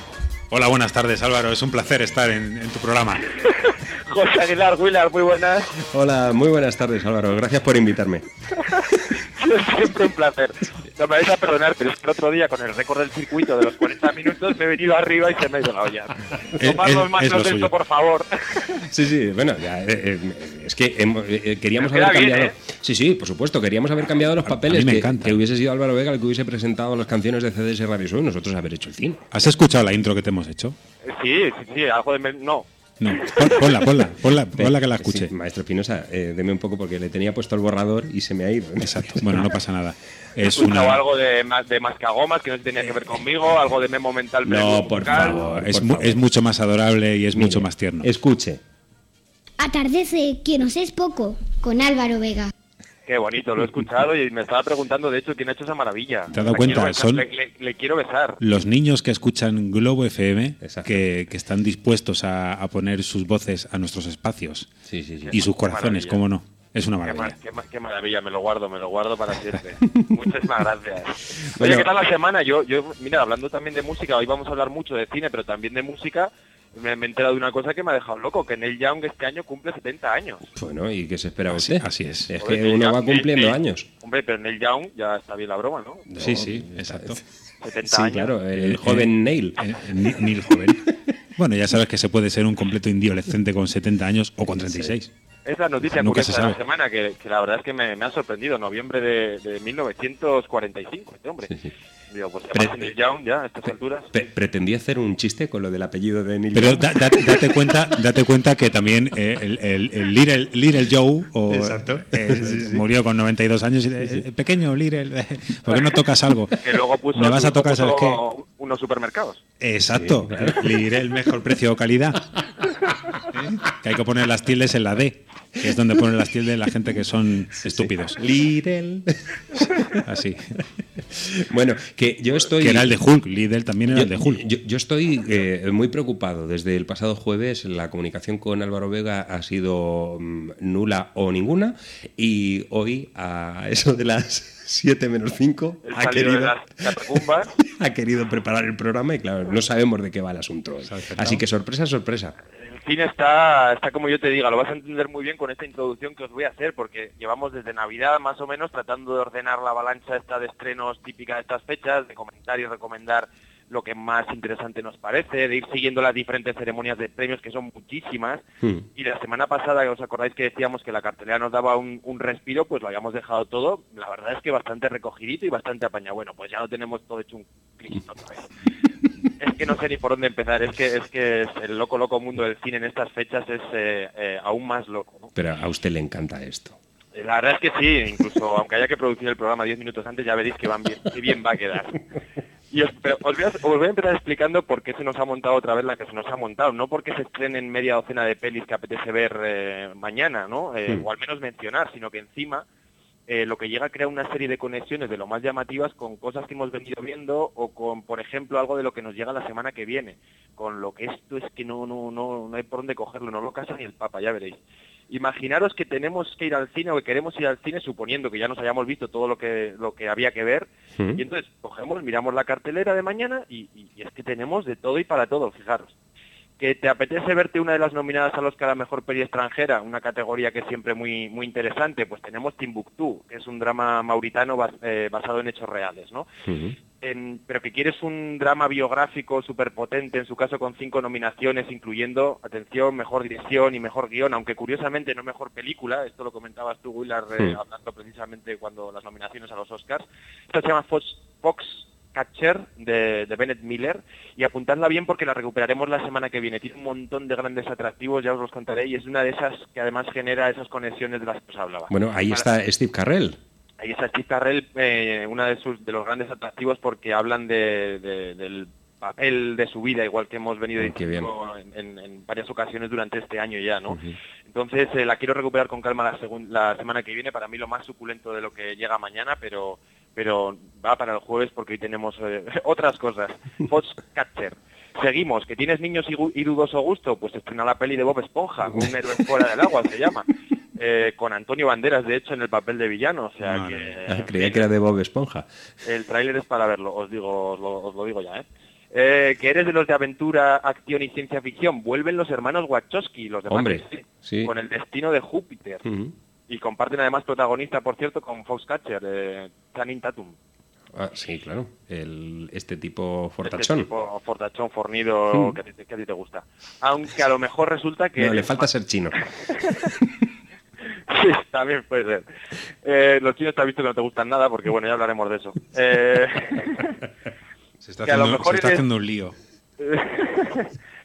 Hola, buenas tardes Álvaro, es un placer estar en, en tu programa. José Aguilar Willard, muy buenas. Hola, muy buenas tardes Álvaro, gracias por invitarme. Siempre un placer. No me vais a perdonar, pero es que el otro día con el récord del circuito de los 40 minutos me he venido arriba y se me ha ido la olla. Tomadnos es- más es lo de esto, por favor. Sí, sí, bueno, ya, eh, eh, es que hemos- eh, eh, queríamos haber bien, cambiado. Sí, sí, por supuesto, queríamos haber cambiado los papeles. me que, encanta. que hubiese sido Álvaro Vega el que hubiese presentado las canciones de CDS Radio Show y nosotros haber hecho el cine. ¿Has escuchado la intro que te hemos hecho? Sí, sí, sí, algo de... No, No, pon- ponla, ponla, ponla, ponla que la escuche. Sí, maestro Espinosa, eh, deme un poco porque le tenía puesto el borrador y se me ha ido. Exacto. Bueno, no pasa nada. Es una... algo de, ma- de Mascagomas que no tenía que ver conmigo, algo de Memo Mental. No, por favor. Es, por mu- favor. es mucho más adorable y es mucho más tierno. Escuche. Atardece, que nos es poco, con Álvaro Vega. Qué bonito, lo he escuchado y me estaba preguntando, de hecho, quién ha hecho esa maravilla. ¿Te has dado La cuenta? quiero besar, Son- Le, le- le quiero besar. Los niños que escuchan Globo FM, que, que están dispuestos a, a poner sus voces a nuestros espacios Sí, sí, sí. y sus corazones, Maravilla. cómo no. Es una Qué, maravilla. ma- qué ma- qué maravilla, me lo guardo, me lo guardo para siempre. Muchísimas gracias. Oye, Bueno. ¿qué tal la semana? Yo, yo, mira, hablando también de música, hoy vamos a hablar mucho de cine, pero también de música, me, me he enterado de una cosa que me ha dejado loco, que Neil Young este año cumple 70 años. Bueno, ¿y qué se espera Así- usted? así es. Es que Neil uno Young- va cumpliendo Neil- años. Hombre, pero Neil Young ya está bien la broma, ¿no? Sí, sí, exacto. 70 Sí, años. claro, el, Eh, joven Neil. Eh, eh, Neil joven. Bueno, ya sabes que se puede ser un completo indiolescente con 70 años o con 36. Es la noticia Nunca curiosa se de la sabe. semana que, que la verdad es que me, me ha sorprendido. Noviembre de, de 1945, este hombre. Digo, pues Pre- Young ya a estas alturas. Pe- pretendí hacer un chiste con lo del apellido de Neil Pero Young. da- da- date cuenta, date cuenta que también eh, el, el- el Little, Little Joe o, Exacto. eh, Sí, sí. murió con 92 años y eh, pequeño Little, eh, ¿por qué no tocas algo? Que luego puso, Me vas a tocar, ¿sabes qué? unos supermercados. Exacto, Little, el mejor precio o calidad. ¿Eh? Que hay que poner las tildes en la D, que es donde ponen las tildes la gente que son estúpidos. Lidl. Así. Bueno, que yo estoy. Que era el de Hulk, Lidl también era Yo, el de Hulk. yo- yo estoy eh, muy preocupado. Desde el pasado jueves la comunicación con Álvaro Vega ha sido mm, nula o ninguna y hoy a eso de las 7 menos 5 El ha querido, ha querido preparar el programa y claro, no sabemos de qué va el asunto. hoy. Así que sorpresa, sorpresa. Cine está, está como yo te diga, lo vas a entender muy bien con esta introducción que os voy a hacer, porque llevamos desde Navidad más o menos tratando de ordenar la avalancha esta de estrenos típica de estas fechas, de comentar y recomendar lo que más interesante nos parece, de ir siguiendo las diferentes ceremonias de premios, que son muchísimas. Hmm. Y la semana pasada, ¿os acordáis que decíamos que la cartelera nos daba un, un respiro? Pues lo habíamos dejado todo, la verdad es que bastante recogidito y bastante apañado. Bueno, pues ya lo tenemos todo hecho un clic otra vez. Es que no sé ni por dónde empezar, es que es que el loco loco mundo del cine en estas fechas es eh, eh, aún más loco. ¿no? Pero a usted le encanta esto. La verdad es que sí, incluso aunque haya que producir el programa 10 minutos antes, ya veréis que van bien, que bien va a quedar. Y os, pero os, voy a, os voy a empezar explicando por qué se nos ha montado otra vez la que se nos ha montado. No porque se estrenen media docena de pelis que apetece ver eh, mañana, ¿no? Eh. O al menos mencionar, sino que encima eh, lo que llega a crear una serie de conexiones de lo más llamativas con cosas que hemos venido viendo o con, por ejemplo, algo de lo que nos llega la semana que viene. Con lo que esto es que no, no, no, no hay por dónde cogerlo, no lo casa ni el Papa, ya veréis. Imaginaros que tenemos que ir al cine o que queremos ir al cine suponiendo que ya nos hayamos visto todo lo que, lo que había que ver y entonces cogemos, miramos la cartelera de mañana y, y- y es que tenemos de todo y para todo, fijaros. Que te apetece verte una de las nominadas al Oscar a Mejor Peli Extranjera, una categoría que es siempre muy, muy interesante, pues tenemos Timbuktu, que es un drama mauritano bas- eh, basado en hechos reales, ¿no? En- pero que quieres un drama biográfico súper potente, en su caso con cinco nominaciones, incluyendo, atención, mejor dirección y mejor guion, aunque curiosamente no mejor película, esto lo comentabas tú, Willard, eh, hablando precisamente cuando las nominaciones a los Oscars. Esta se llama Fox, Fox Catcher de, de Bennett Miller y apuntadla bien porque la recuperaremos la semana que viene. Tiene un montón de grandes atractivos, ya os los contaré, y es una de esas que además genera esas conexiones de las que os hablaba. Bueno, ahí Para- está Steve Carrell. Está Steve Carrell, eh, uno de, sus, de los grandes atractivos porque hablan de, de- del papel de su vida, igual que hemos venido Mm, diciendo en, varias ocasiones durante este año ya, ¿no? Entonces eh, la quiero recuperar con calma la, la semana que viene, para mí lo más suculento de lo que llega mañana, pero pero va para el jueves porque hoy tenemos eh, otras cosas. Foxcatcher. Seguimos, que tienes niños y, y dudoso gusto, pues estrena la peli de Bob Esponja, un héroe fuera del agua se llama, eh, con Antonio Banderas, de hecho, en el papel de villano, o sea que... Ah, creía que era de Bob Esponja. El tráiler es para verlo, os digo, os lo, os lo digo ya, ¿eh? Eh, que eres de los de aventura, acción y ciencia ficción. Vuelven los hermanos Wachowski, los de Hombre, Matrix, sí. con el destino de Júpiter. Y comparten además protagonista, por cierto, con Foxcatcher, eh, Channing Tatum. Ah, sí, claro. El, este tipo Este fortachón. tipo fortachón, fornido, Hmm. que, a ti- que a ti te gusta. Aunque a lo mejor resulta que... No, le falta ser chino. Sí, también puede ser. Eh, los chinos te has visto que no te gustan nada, porque bueno, ya hablaremos de eso. Eh, Se está, que a lo haciendo, mejor se está eres- haciendo un lío.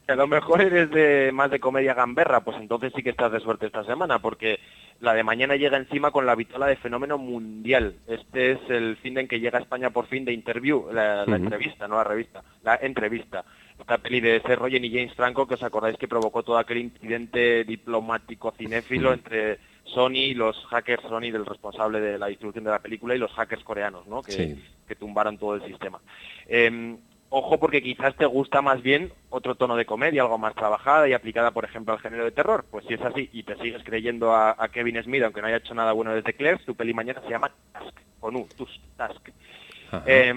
que a lo mejor eres de más de comedia gamberra, pues entonces sí que estás de suerte esta semana, porque la de mañana llega encima con la vitola de fenómeno mundial. Este es el fin en que llega a España por fin de Interview, la, entrevista, no la revista, la entrevista. Esta peli de Seth Rogen y James Franco, que os acordáis que provocó todo aquel incidente diplomático cinéfilo entre Sony los hackers Sony del responsable de la distribución de la película y los hackers coreanos, ¿no? Que, Sí. que tumbaron todo el sistema. Eh, ojo porque quizás te gusta más bien otro tono de comedia, algo más trabajada y aplicada, por ejemplo, al género de terror. Pues si es así y te sigues creyendo a, a Kevin Smith, aunque no haya hecho nada bueno desde Claire, tu peli mañana se llama Task, con U, Tusk, Task. Eh,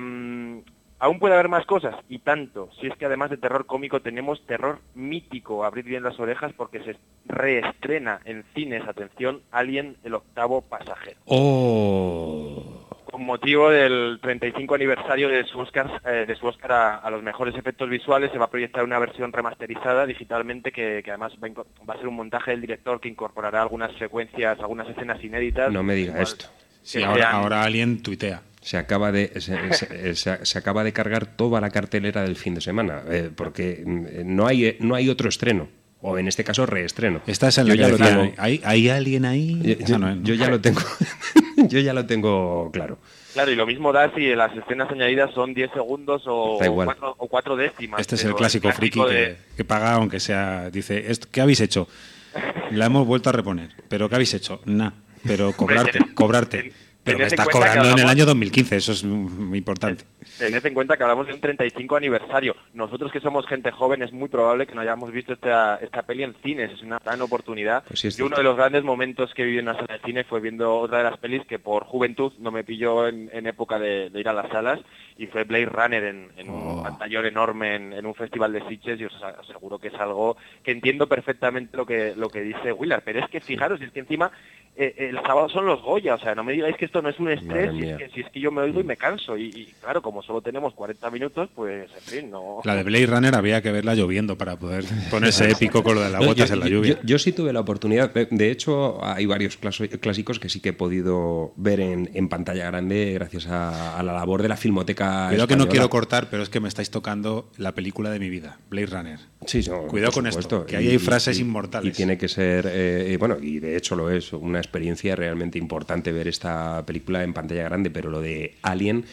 aún puede haber más cosas, y tanto, si es que además de terror cómico tenemos terror mítico, abrid bien las orejas porque se reestrena en cines, atención, Alien, el octavo pasajero ¡Oh! con motivo del 35 aniversario de su Oscar, eh, de su Oscar a, a los mejores efectos visuales, se va a proyectar una versión remasterizada digitalmente que, que además va a, va a ser un montaje del director que incorporará algunas secuencias, algunas escenas inéditas. No me diga esto. Sí, ahora, sean- ahora alguien tuitea. Se acaba de se, se- se- se acaba de cargar toda la cartelera del fin de semana eh, porque mm, no hay no hay otro estreno o en este caso reestreno. Estás en Yo la ya lo cabeza. tengo. ¿Hay, ¿Hay alguien ahí? Yo, yo- no, no. yo ya lo tengo. yo ya lo tengo claro. Claro, y lo mismo da si las escenas añadidas son 10 segundos o, cuatro, o cuatro décimas. Este es el clásico friki de- que, que paga aunque sea... Dice, "Esto- ¿qué habéis hecho? La hemos vuelto a reponer. ¿Pero qué habéis hecho? Nada. Pero cobrarte, cobrarte. Pero me estás cuenta que cobrando en el año 2015, eso es muy importante. Tened en cuenta que hablamos de un 35 aniversario. Nosotros que somos gente joven es muy probable que no hayamos visto esta, esta peli en cines. Es una gran oportunidad. Pues sí, y uno de los grandes momentos que viví en una sala de cine fue viendo otra de las pelis que por juventud no me pilló en, en época de, de ir a las salas y fue Blade Runner en, en Oh. un pantallón enorme en, en un festival de Sitges y os aseguro que es algo que entiendo perfectamente lo que, lo que dice Willard. Pero es que fijaros, es que encima eh, el sábado son los Goya, o sea, no me digáis que esto no es un estrés, si es, que, si es que yo me oigo y me canso. Y, y, claro, como solo tenemos 40 minutos, pues en fin, no... La de Blade Runner había que verla lloviendo para poder ponerse épico con lo de las No, botas yo, en la lluvia. yo- yo sí tuve la oportunidad. De- De hecho, hay varios clásicos que sí que he podido ver en, en pantalla grande gracias a, a la labor de la Filmoteca. Cuidado que no quiero cortar, pero es que me estáis tocando la película de mi vida, Blade Runner. Sí, no, Cuidado con esto, que ahí hay frases inmortales. Y tiene que ser, eh, bueno, y de hecho lo es, una experiencia realmente importante ver esta película en pantalla grande, pero lo de Alien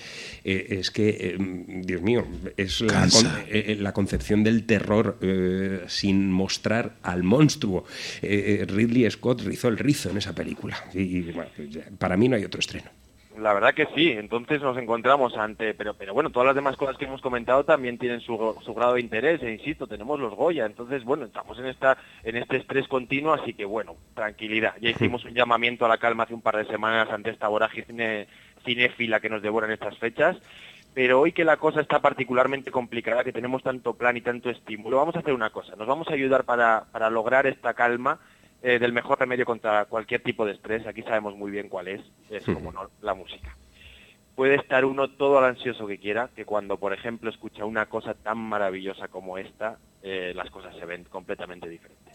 eh, es que, eh, Dios mío, es la, con- eh, la concepción del terror sin mostrar al monstruo. Ridley Scott rizó el rizo en esa película. Y, y, bueno, pues para mí no hay otro estreno. La verdad que sí, entonces nos encontramos ante, pero pero bueno, todas las demás cosas que hemos comentado también tienen su, su grado de interés, e insisto, tenemos los Goya, entonces bueno, estamos en esta en este estrés continuo, así que bueno, tranquilidad. Ya hicimos un llamamiento a la calma hace un par de semanas ante esta vorágine cinéfila que nos devoran estas fechas, pero hoy que la cosa está particularmente complicada, que tenemos tanto plan y tanto estímulo, vamos a hacer una cosa, nos vamos a ayudar para, para lograr esta calma eh, del mejor remedio contra cualquier tipo de estrés, aquí sabemos muy bien cuál es, es como no, la música. Puede estar uno todo al ansioso que quiera, que cuando, por ejemplo, escucha una cosa tan maravillosa como esta, eh, las cosas se ven completamente diferentes.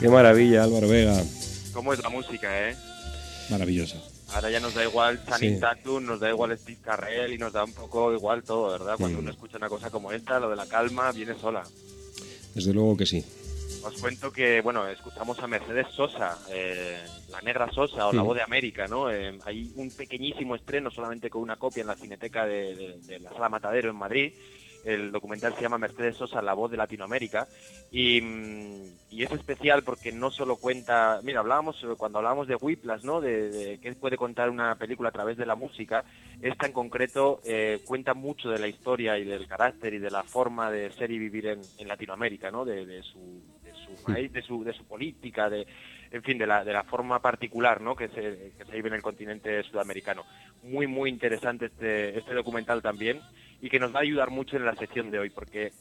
Qué maravilla, Álvaro Vega. ¿Cómo es la música, eh? Maravillosa. Ahora ya nos da igual Channing Sí. Tatum, nos da igual Steve Carrell y nos da un poco igual todo, ¿verdad? Cuando Sí. uno escucha una cosa como esta, lo de la calma viene sola. Desde luego que sí. Os cuento que, bueno, escuchamos a Mercedes Sosa, eh, la negra Sosa o la Mm. voz de América, ¿no? Eh, hay un pequeñísimo estreno solamente con una copia en la cineteca de, de- de la Sala Matadero en Madrid. El documental se llama Mercedes Sosa, la voz de Latinoamérica. Y, mm, y es especial porque no solo cuenta... Mira, hablábamos, eh, cuando hablábamos de Whiplash, ¿no? De, de qué puede contar una película a través de la música. Esta en concreto eh, cuenta mucho de la historia y del carácter y de la forma de ser y vivir en, en Latinoamérica, ¿no? De, de su, de su raíz, de su, de su política, de, en fin, de la, de la forma particular, ¿no? Que se, que se vive en el continente sudamericano. Muy, muy interesante este, este documental también y que nos va a ayudar mucho en la sección de hoy, porque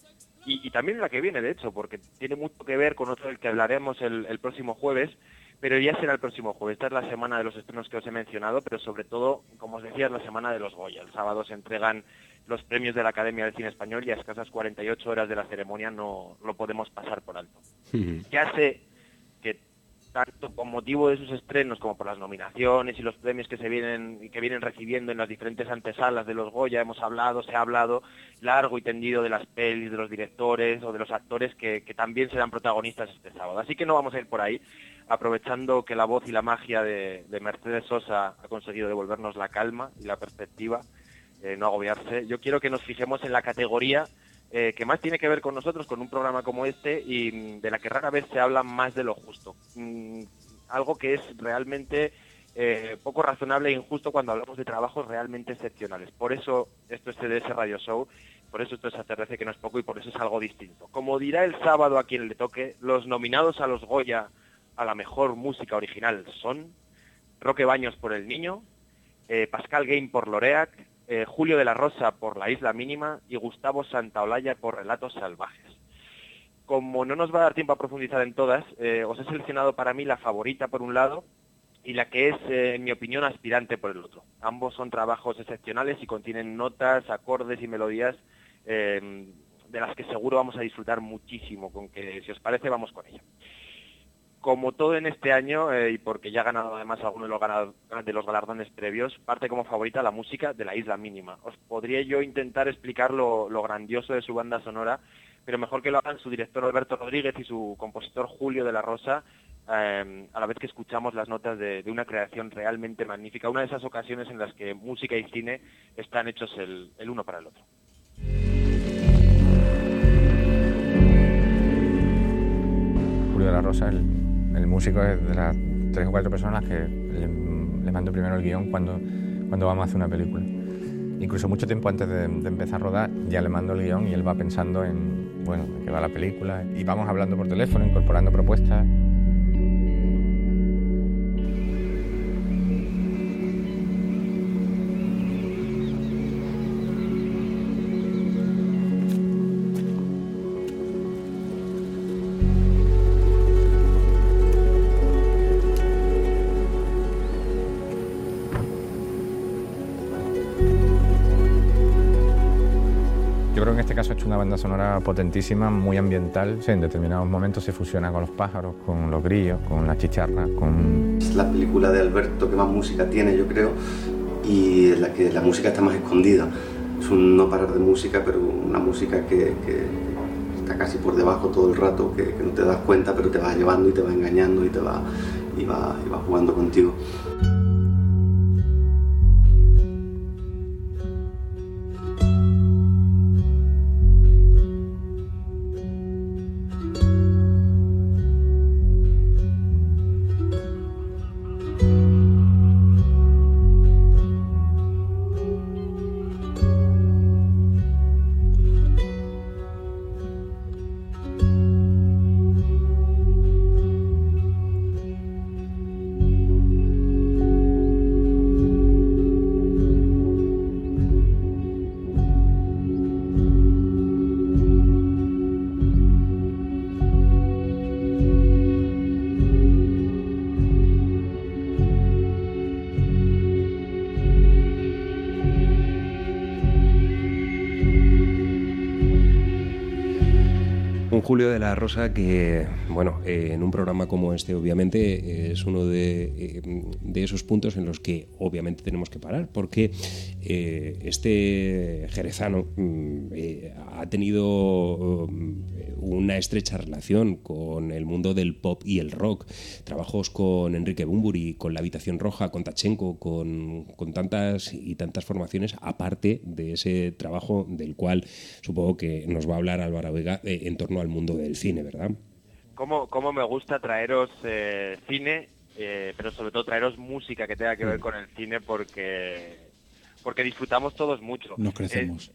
y, y también en la que viene, de hecho, porque tiene mucho que ver con otro del que hablaremos el, el próximo jueves, pero ya será el próximo jueves. Esta es la semana de los estrenos que os he mencionado, pero sobre todo, como os decía, es la semana de los Goya. El sábado se entregan los premios de la Academia del Cine Español y a escasas 48 horas de la ceremonia no lo podemos pasar por alto. Ya sé tanto con motivo de sus estrenos como por las nominaciones y los premios que se vienen que vienen recibiendo en las diferentes antesalas de los Goya hemos hablado, se ha hablado largo y tendido de las pelis, de los directores o de los actores que, también serán protagonistas este sábado. Así que no vamos a ir por ahí, aprovechando que la voz y la magia de, de Mercedes Sosa ha conseguido devolvernos la calma y la perspectiva, eh, no agobiarse. Yo quiero que nos fijemos en la categoría eh, que más tiene que ver con nosotros, con un programa como este, y mm, de la que rara vez se habla más de lo justo. Mm, algo que es realmente eh, poco razonable e injusto cuando hablamos de trabajos realmente excepcionales. Por eso esto es CDS Radio Show, por eso esto es Aterdece, que no es poco, y por eso es algo distinto. Como dirá el sábado a quien le toque, los nominados a los Goya a la mejor música original son Roque Baños por El Niño, eh, Pascal Game por Loreac, eh, Julio de la Rosa por La Isla Mínima y Gustavo Santaolalla por Relatos Salvajes. Como no nos va a dar tiempo a profundizar en todas, eh, os he seleccionado para mí la favorita por un lado y la que es, eh, en mi opinión, aspirante por el otro. Ambos son trabajos excepcionales y contienen notas, acordes y melodías de las que seguro vamos a disfrutar muchísimo, con que si os parece vamos con ella como todo en este año, eh, y porque ya ha ganado además alguno de los, galardones previos, parte como favorita la música de la Isla Mínima. Os podría yo intentar explicar lo, grandioso de su banda sonora, pero mejor que lo hagan su director Alberto Rodríguez y su compositor Julio de la Rosa, eh, a la vez que escuchamos las notas de, de una creación realmente magnífica, una de esas ocasiones en las que música y cine están hechos el, el uno para el otro. Julio de la Rosa, el, el músico, es de las tres o cuatro personas que le, le mando primero el guion cuando, cuando vamos a hacer una película. Incluso mucho tiempo antes de, empezar a rodar, ya le mando el guion y él va pensando en, bueno, qué va la película. Y vamos hablando por teléfono, incorporando propuestas. Banda sonora potentísima, muy ambiental. En determinados momentos se fusiona con los pájaros, con los grillos, con la chicharra, con... Es la película de Alberto que más música tiene, yo creo, y en la que la música está más escondida. Es un no parar de música, pero una música que, está casi por debajo todo el rato, que, no te das cuenta, pero te va llevando y te va engañando y te va, y va jugando contigo. Julio de la Rosa que, bueno, eh, en un programa como este, obviamente, es uno de, eh, de esos puntos en los que obviamente tenemos que parar, porque eh, este jerezano mm, ha tenido mm, una estrecha relación con el mundo del pop y el rock. Trabajos con Enrique Bumburi, con La Habitación Roja, con Tachenko, con, con tantas y tantas formaciones, aparte de ese trabajo del cual supongo que nos va a hablar Álvaro Vega en torno al mundo del cine, ¿verdad? cómo, cómo me gusta traeros eh, cine, eh, pero sobre todo traeros música que tenga que ver con el cine porque porque disfrutamos todos mucho. Nos crecemos.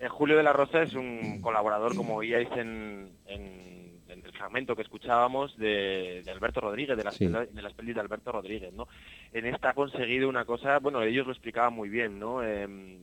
Eh, eh, Julio de la Rosa es un colaborador, como oíais en, en- en el fragmento que escuchábamos de, de Alberto Rodríguez, de las, Sí. de las pelis de Alberto Rodríguez, ¿no? En esta ha conseguido una cosa, bueno, ellos lo explicaban muy bien, ¿no? Em,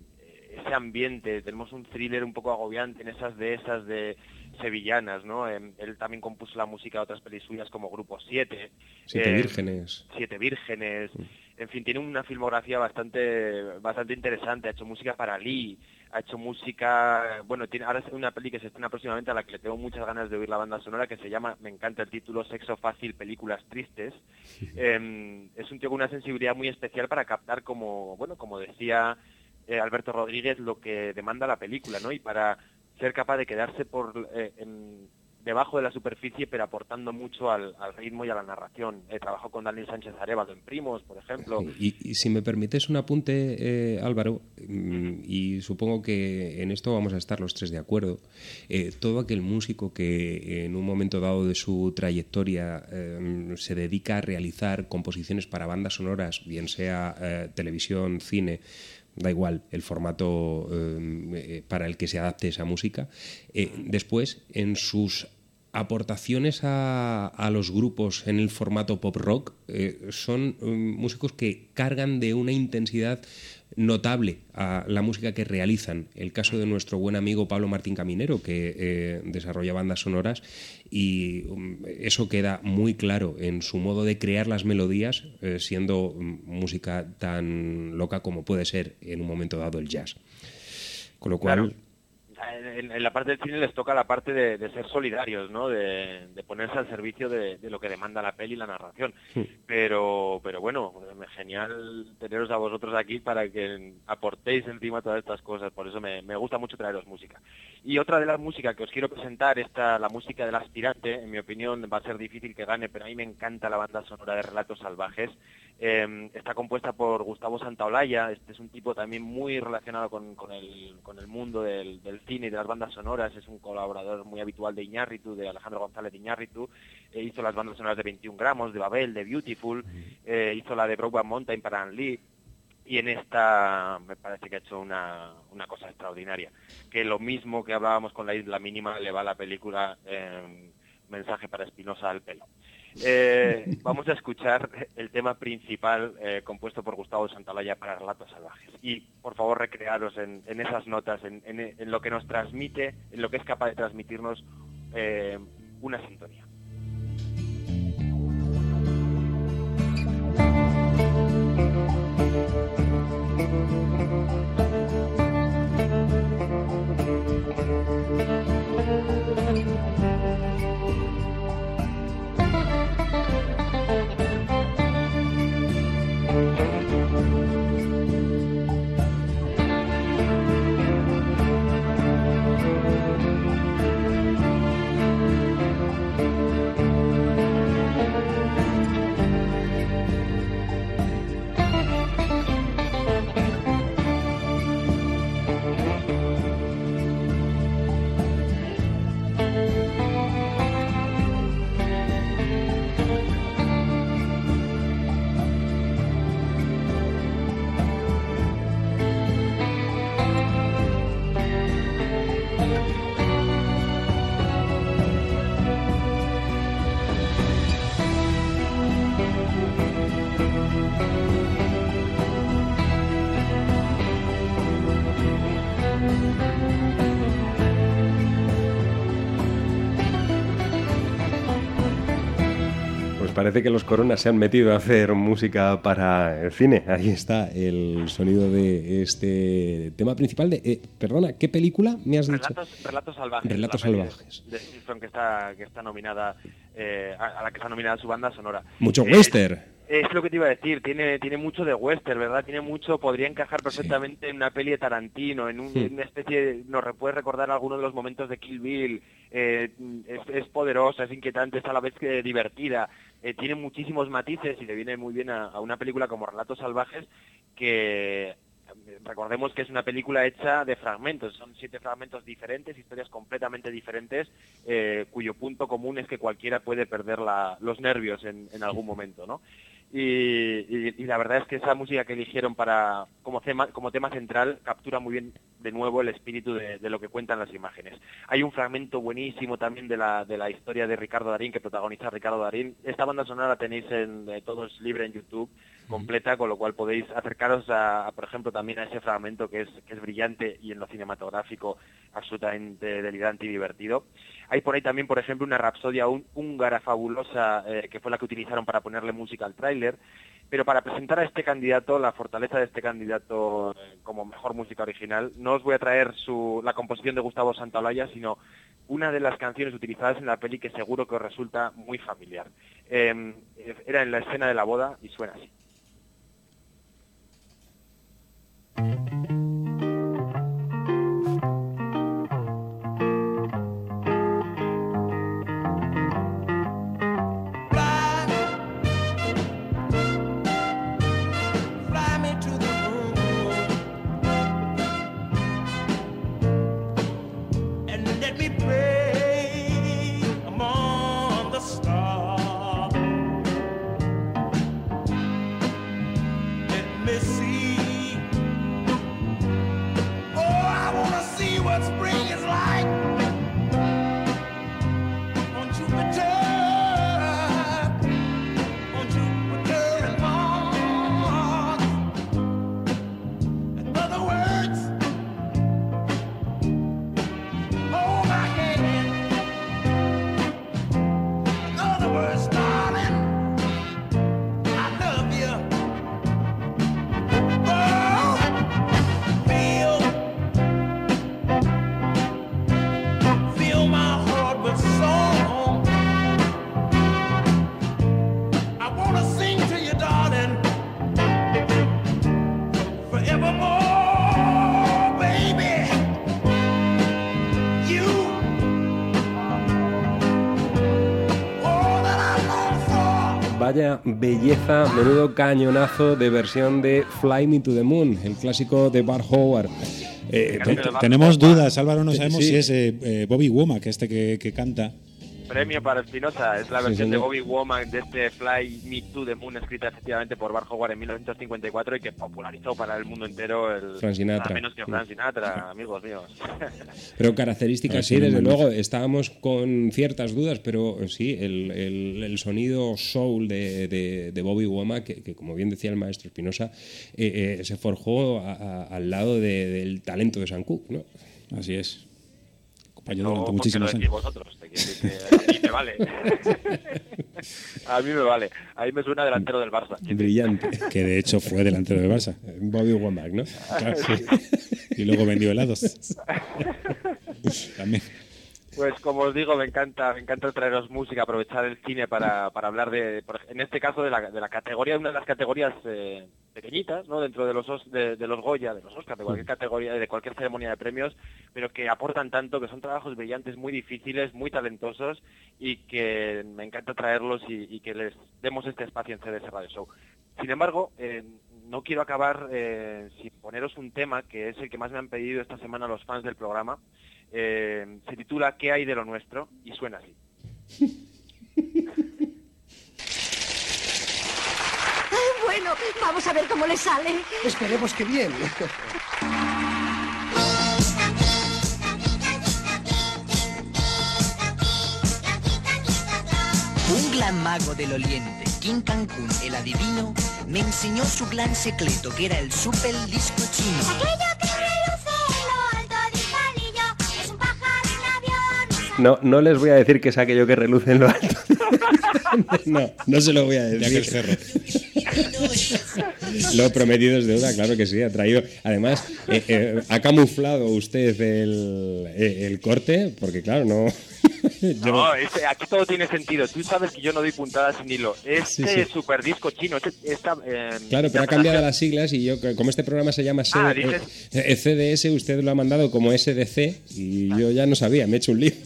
ese ambiente, tenemos un thriller un poco agobiante en esas de esas de sevillanas, ¿no? Em, él también compuso la música de otras pelis suyas como Grupo 7. Siete em, Vírgenes. Siete Vírgenes. En fin, tiene una filmografía bastante bastante interesante. Ha hecho música para Lee, ha hecho música... Bueno, tiene ahora es una peli que se estrena próximamente a la que le tengo muchas ganas de oír la banda sonora que se llama, me encanta el título, Sexo Fácil, Películas Tristes. Em, es un tío con una sensibilidad muy especial para captar como, bueno, como decía eh, Alberto Rodríguez, lo que demanda la película, ¿no? Y para ser capaz de quedarse por eh, debajo de la superficie, pero aportando mucho al, al ritmo y a la narración. He trabajado con Daniel Sánchez Arevalo en Primos, por ejemplo. Y, si me permites un apunte, eh, Álvaro, mm, y supongo que en esto vamos a estar los tres de acuerdo, eh, todo aquel músico que en un momento dado de su trayectoria eh, se dedica a realizar composiciones para bandas sonoras, bien sea eh, televisión, cine, da igual el formato eh, eh, para el que se adapte esa música, eh, después en sus aportaciones a, los grupos en el formato pop rock son mm, músicos que cargan de una intensidad notable a la música que realizan. El caso de nuestro buen amigo Pablo Martín Caminero, que eh, desarrolla bandas sonoras, y um, eso queda muy claro en su modo de crear las melodías, eh, siendo mm, música tan loca como puede ser en un momento dado el jazz. Con lo cual. En, en la parte del cine les toca la parte de, de ser solidarios, ¿no? De, de ponerse al servicio de, de lo que demanda la peli y la narración. Pero, pero bueno, me- genial teneros a vosotros aquí para que aportéis encima todas estas cosas. Por eso me, me gusta mucho traeros música. Y otra de las músicas que os quiero presentar, esta, la música del aspirante, en mi opinión va a ser difícil que gane, pero a mí me encanta la banda sonora de Relatos Salvajes. Eh, está compuesta por Gustavo Santaolalla, este es un tipo también muy relacionado con, con el, con el mundo del, del cine y de las bandas sonoras, es un colaborador muy habitual de Iñárritu, de Alejandro González de Iñárritu, Eh, hizo las bandas sonoras de 21 gramos, de Babel, de Beautiful, eh, hizo la de Brokeback Mountain para Ann Lee, y en esta me parece que ha hecho una, una cosa extraordinaria. Que lo mismo que hablábamos con la isla mínima le va a la película eh, Mensaje para Espinosa al pelo. Eh, vamos a escuchar el tema principal eh, compuesto por Gustavo Santalaya para Relatos Salvajes. Y por favor recrearos en, en esas notas, en, en- en lo que nos transmite, en lo que es capaz de transmitirnos eh, una sintonía. Parece que los coronas se han metido a hacer música para el cine. Ahí está el sonido de este tema principal de... eh, perdona, ¿qué película me has dicho? Relatos, salvajes. Relatos salvajes. De, Simpson que está, que está nominada, eh, a, la que está nominada su banda sonora. Mucho Eh, western. Es lo que te iba a decir, tiene, tiene mucho de western, ¿verdad? Tiene mucho, podría encajar perfectamente en una peli de Tarantino, en, un- Sí. en una especie, de, nos puede recordar algunos de los momentos de Kill Bill, eh, es, es poderosa, es inquietante, es a la vez que divertida, eh, tiene muchísimos matices y le viene muy bien a, una película como Relatos Salvajes que eh, recordemos que es una película hecha de fragmentos, son siete fragmentos diferentes, historias completamente diferentes, eh, cuyo punto común es que cualquiera puede perder los nervios en, en algún momento, ¿no? Y, y- y la verdad es que esa música que eligieron para como tema, como tema central captura muy bien de nuevo el espíritu de, de lo que cuentan las imágenes. Hay un fragmento buenísimo también de la, de la historia de Ricardo Darín que protagoniza Ricardo Darín. Esta banda sonora la tenéis en eh, todos libre en YouTube completa, con lo cual podéis acercaros a, a, por ejemplo, también a ese fragmento que es, que es brillante y en lo cinematográfico absolutamente delirante y divertido. Hay por ahí también, por ejemplo, una rapsodia hún- húngara fabulosa eh, que fue la que utilizaron para ponerle música al tráiler. Pero para presentar a este candidato, la fortaleza de este candidato eh, como mejor música original, no os voy a traer la composición de Gustavo Santaolalla, sino una de las canciones utilizadas en la peli que seguro que os resulta muy familiar. Eh, era en la escena de la boda y suena así. Belleza, menudo cañonazo de versión de Fly Me to the Moon, el clásico de Bar Howard. Eh, Te- te- te- tenemos dudas, Álvaro, no sabemos Sí. si es eh, eh, Bobby Womack este que, que canta. Premio para Espinosa, es la Sí, versión de. Bobby Womack de este Fly Me to the Moon escrita efectivamente por Bar Howard en 1954 y que popularizó para el mundo entero el Frank Sinatra. nada menos que Frank Sinatra, amigos míos. Pero características, sí, desde luego, estábamos con ciertas dudas, pero sí, el, el- el sonido soul de, de- de Bobby Womack, que, que, como bien decía el maestro Espinosa, eh, eh, se forjó a- a- al lado de- del talento de Sam Cooke, ¿no? Así es. Compañero No, durante muchísimos años. vosotros, decir que a mí me vale. a mí me vale. A mí me suena delantero del Barça. Brillante. Que de hecho fue delantero del Barça. Bobby Womack, ¿no? Claro, sí. Y luego vendió helados. También. Pues como os digo, me encanta, me encanta traeros música, aprovechar el cine para, para hablar de, en este caso, de la, de la categoría, una de las categorías eh, pequeñitas, ¿no? Dentro de los Os- de, de los Goya, de los Oscar, de cualquier categoría, de cualquier ceremonia de premios, pero que aportan tanto, que son trabajos brillantes, muy difíciles, muy talentosos y que me encanta traerlos y, y que les demos este espacio en CDS Radio Show. Sin embargo, eh, no quiero acabar eh, sin poneros un tema que es el que más me han pedido esta semana los fans del programa. Eh, se titula ¿Qué hay de lo nuestro? y suena así. Bueno, vamos a ver cómo le sale. Esperemos que bien. Un gran mago del oriente, King Cancún, el adivino, me enseñó su gran secreto, que era el super disco chino. Aquello que reluce en lo alto de un palillo es un pájaro, un avión. No, no les voy a decir que es aquello que reluce en lo alto. no, no se lo voy a De decir. aquel cerro. Lo prometido es deuda, claro que sí, ha traído. Además, eh, eh, ha camuflado usted el, eh, el corte, porque claro, no. yo- No, ese- aquí todo tiene sentido. Tú sabes que yo no doy puntadas sin hilo. Este Sí, sí. super disco chino, este- esta, eh, Claro, pero ha cambiado las siglas y yo, como este programa se llama Ah, CDS, usted lo ha mandado como SDC y yo ya no sabía, me he hecho un lío.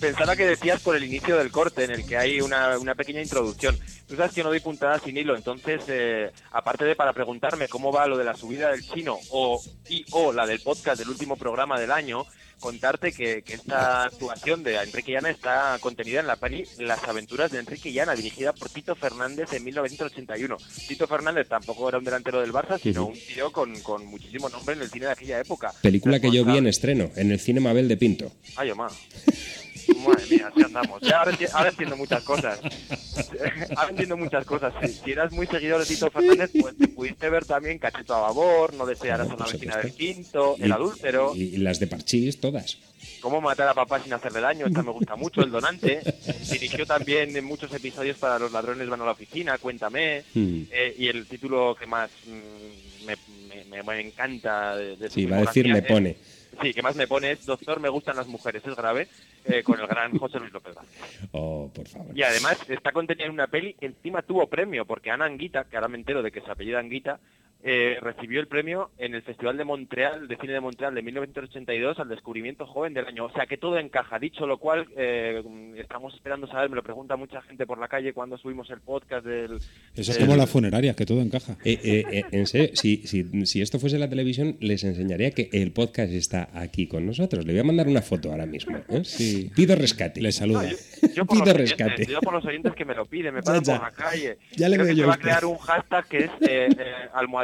Pensaba que decías por el inicio del corte, en el que hay una, una pequeña introducción. Tú sabes que yo no doy puntadas sin hilo, entonces, eh, aparte de para preguntarme cómo va lo de la subida del chino o, y, o la del podcast del último programa del año, contarte que, que esta actuación de Enrique Llana está contenida en la peli Las aventuras de Enrique Llana, dirigida por Tito Fernández en 1981. Tito Fernández tampoco era un delantero del Barça, sino un tío con, con muchísimo nombre en el cine de aquella época. Película que yo vi en estreno, en el cine Mabel de Pinto. Ay, Omar. Madre mía, así andamos. Ya ahora, enti- ahora entiendo muchas cosas. Ahora entiendo muchas cosas. Si, si eras muy seguidor de Tito Fernández, pues te pudiste ver también Cacheto a Babor, No desearás a una por vecina del quinto, El adúltero, Y, y las de Parchís, todas. Cómo matar a papá sin hacerle daño, esta me gusta mucho, El donante. Dirigió también en muchos episodios para Los ladrones van a la oficina, Cuéntame. Mm. Eh, y el título que más mm, me, me- encanta de, de Sí, va a decir me es- pone. Sí, que más me pone es Doctor, me gustan las mujeres, es grave, eh, con el gran José Luis López Vázquez. Oh, por favor. Y además está contenida en una peli que encima tuvo premio, porque Ana Anguita, que ahora me entero de que se apellida Anguita, eh, recibió el premio en el Festival de Montreal, de Cine de Montreal de 1982 al descubrimiento joven del año. O sea que todo encaja. Dicho lo cual, eh, estamos esperando saber, me lo pregunta mucha gente por la calle cuando subimos el podcast del... Eso es del- como las funerarias, que todo encaja. Eh, eh, eh, en serio, si, si, si esto fuese la televisión, les enseñaría que el podcast está aquí con nosotros. Le voy a mandar una foto ahora mismo. ¿eh? Pido rescate. Le saluda. Yo por, Pido rescate. oyentes, yo por los oyentes que me lo piden, me paran Ya, ya. por la calle. Ya le Creo que yo se va a crear un hashtag que es eh,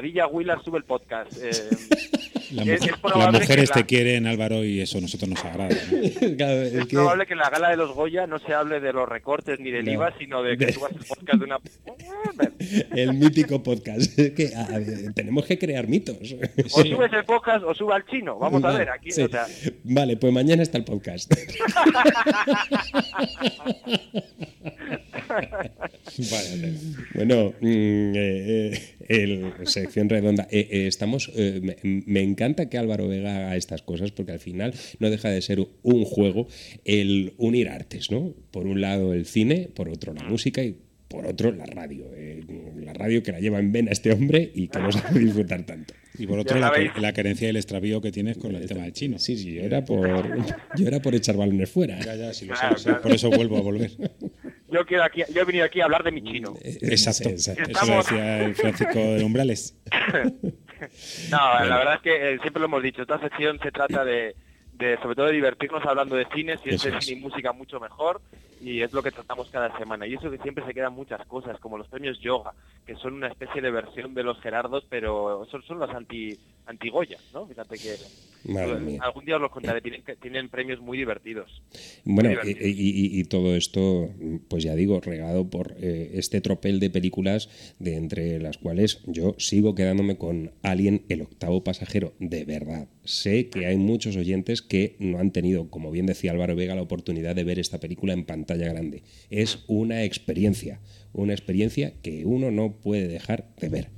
Almohadilla Willa sube el podcast. Eh, La es- mujer- es probable las mujeres que te la- quieren, Álvaro, y eso a nosotros nos agrada. ¿no? Es probable que en la gala de los Goya no se hable de los recortes ni del No. IVA, sino de que subas el podcast de una... El mítico podcast. Es que a ver, tenemos que crear mitos. O subes el podcast o sube al chino. Vamos a Vale, ver, aquí, sí. o sea... Vale, pues mañana está el podcast. Bueno, mm, eh, eh, el- sección redonda. Eh, eh, estamos. eh, me, me encanta que Álvaro Vega haga estas cosas porque al final no deja de ser un juego el unir artes, ¿no? Por un lado el cine, por otro la música y por otro la radio. Eh, la radio que la lleva en vena este hombre y que nos hace disfrutar tanto. Y por otro, la, la carencia y el extravío que tienes con el tema del chino. Sí, sí, yo era por, yo era por echar balones fuera. Ya, ya, sí lo claro. Por eso vuelvo a volver. Yo, quiero aquí, yo he venido aquí a hablar de mi chino. Exacto. Eso lo Estamos- decía el Francisco de Umbrales. No, la verdad es que eh, siempre lo hemos dicho, esta sección se trata de, de sobre todo de divertirnos hablando de cine, si es Eso de es. cine y música mucho mejor, y es lo que tratamos cada semana. Y eso que siempre se quedan muchas cosas, como los premios Yoga, que son una especie de versión de los Gerardos, pero son, son los anti, anti Goya, ¿no? Fíjate que Madre algún día os los contaré, tienen, premios muy divertidos. Bueno, Muy y, divertidos. y- y- y todo esto, pues ya digo, regado por eh, este tropel de películas, de entre las cuales yo sigo quedándome con Alien, el octavo pasajero, de verdad. Sé que hay muchos oyentes que no han tenido, como bien decía Álvaro Vega, la oportunidad de ver esta película en pantalla grande. Es una experiencia, una experiencia que uno no puede dejar de ver.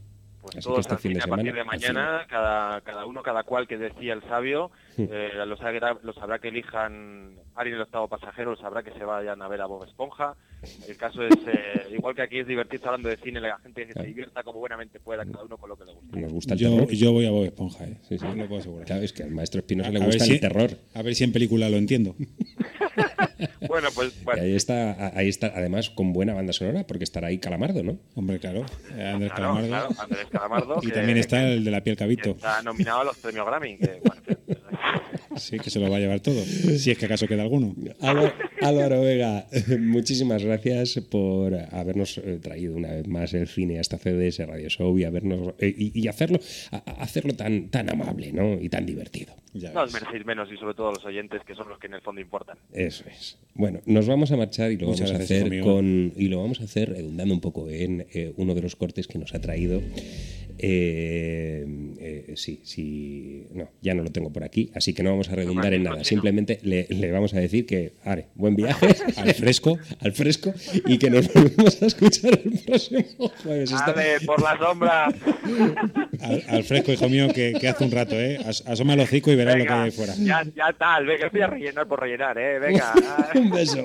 Así que Todos este al fin de a partir de mañana, cada, cada uno, cada cual que decía el sabio, eh, lo, sabrá, lo sabrá que elijan Alien el octavo pasajero, lo sabrá que se vayan a ver a Bob Esponja. El caso es, eh, igual que aquí es divertirse hablando de cine, la gente que se divierta como buenamente pueda, cada uno con lo que le guste. Nos gusta el Yo, terror. yo voy a Bob Esponja, ¿eh? Sí, sí. Lo puedo asegurar. Claro, es que al maestro Espinosa le gusta si- el terror. A ver si en película lo entiendo. Bueno, pues Y bueno, ahí está, ahí está, además con buena banda sonora, porque estará ahí Calamardo, ¿no? Hombre, claro. Andrés claro, Calamardo. claro, Andrés Calamardo, Y que- también está el de la piel cabito. está nominado a los premios Grammy. Que, bueno, Sí, que se lo va a llevar todo. Si es que acaso queda alguno. Álvaro, Álvaro Vega, muchísimas gracias por habernos eh, traído una vez más el cine hasta CDS Radio Show y habernos eh, y, y hacerlo a- hacerlo tan tan amable, ¿no? Y tan divertido. no os merecéis menos y sobre todo los oyentes, que son los que en el fondo importan. Eso es. Bueno, nos vamos a marchar y lo Muchas vamos a hacer con y lo vamos a hacer redundando un poco en eh, uno de los cortes que nos ha traído Eh, eh, sí, sí. No, ya no lo tengo por aquí, así que no vamos a redundar en nada. Simplemente le, le vamos a decir que, are, buen viaje, al fresco, al fresco, y que nos volvemos a escuchar el próximo jueves. Está- Dale, por la sombra. Al, al fresco, hijo mío, que, que hace un rato, ¿eh? As- asoma el hocico y verás lo que hay ahí fuera. Ya, ya tal, venga, voy a rellenar por rellenar, eh, venga. Un beso.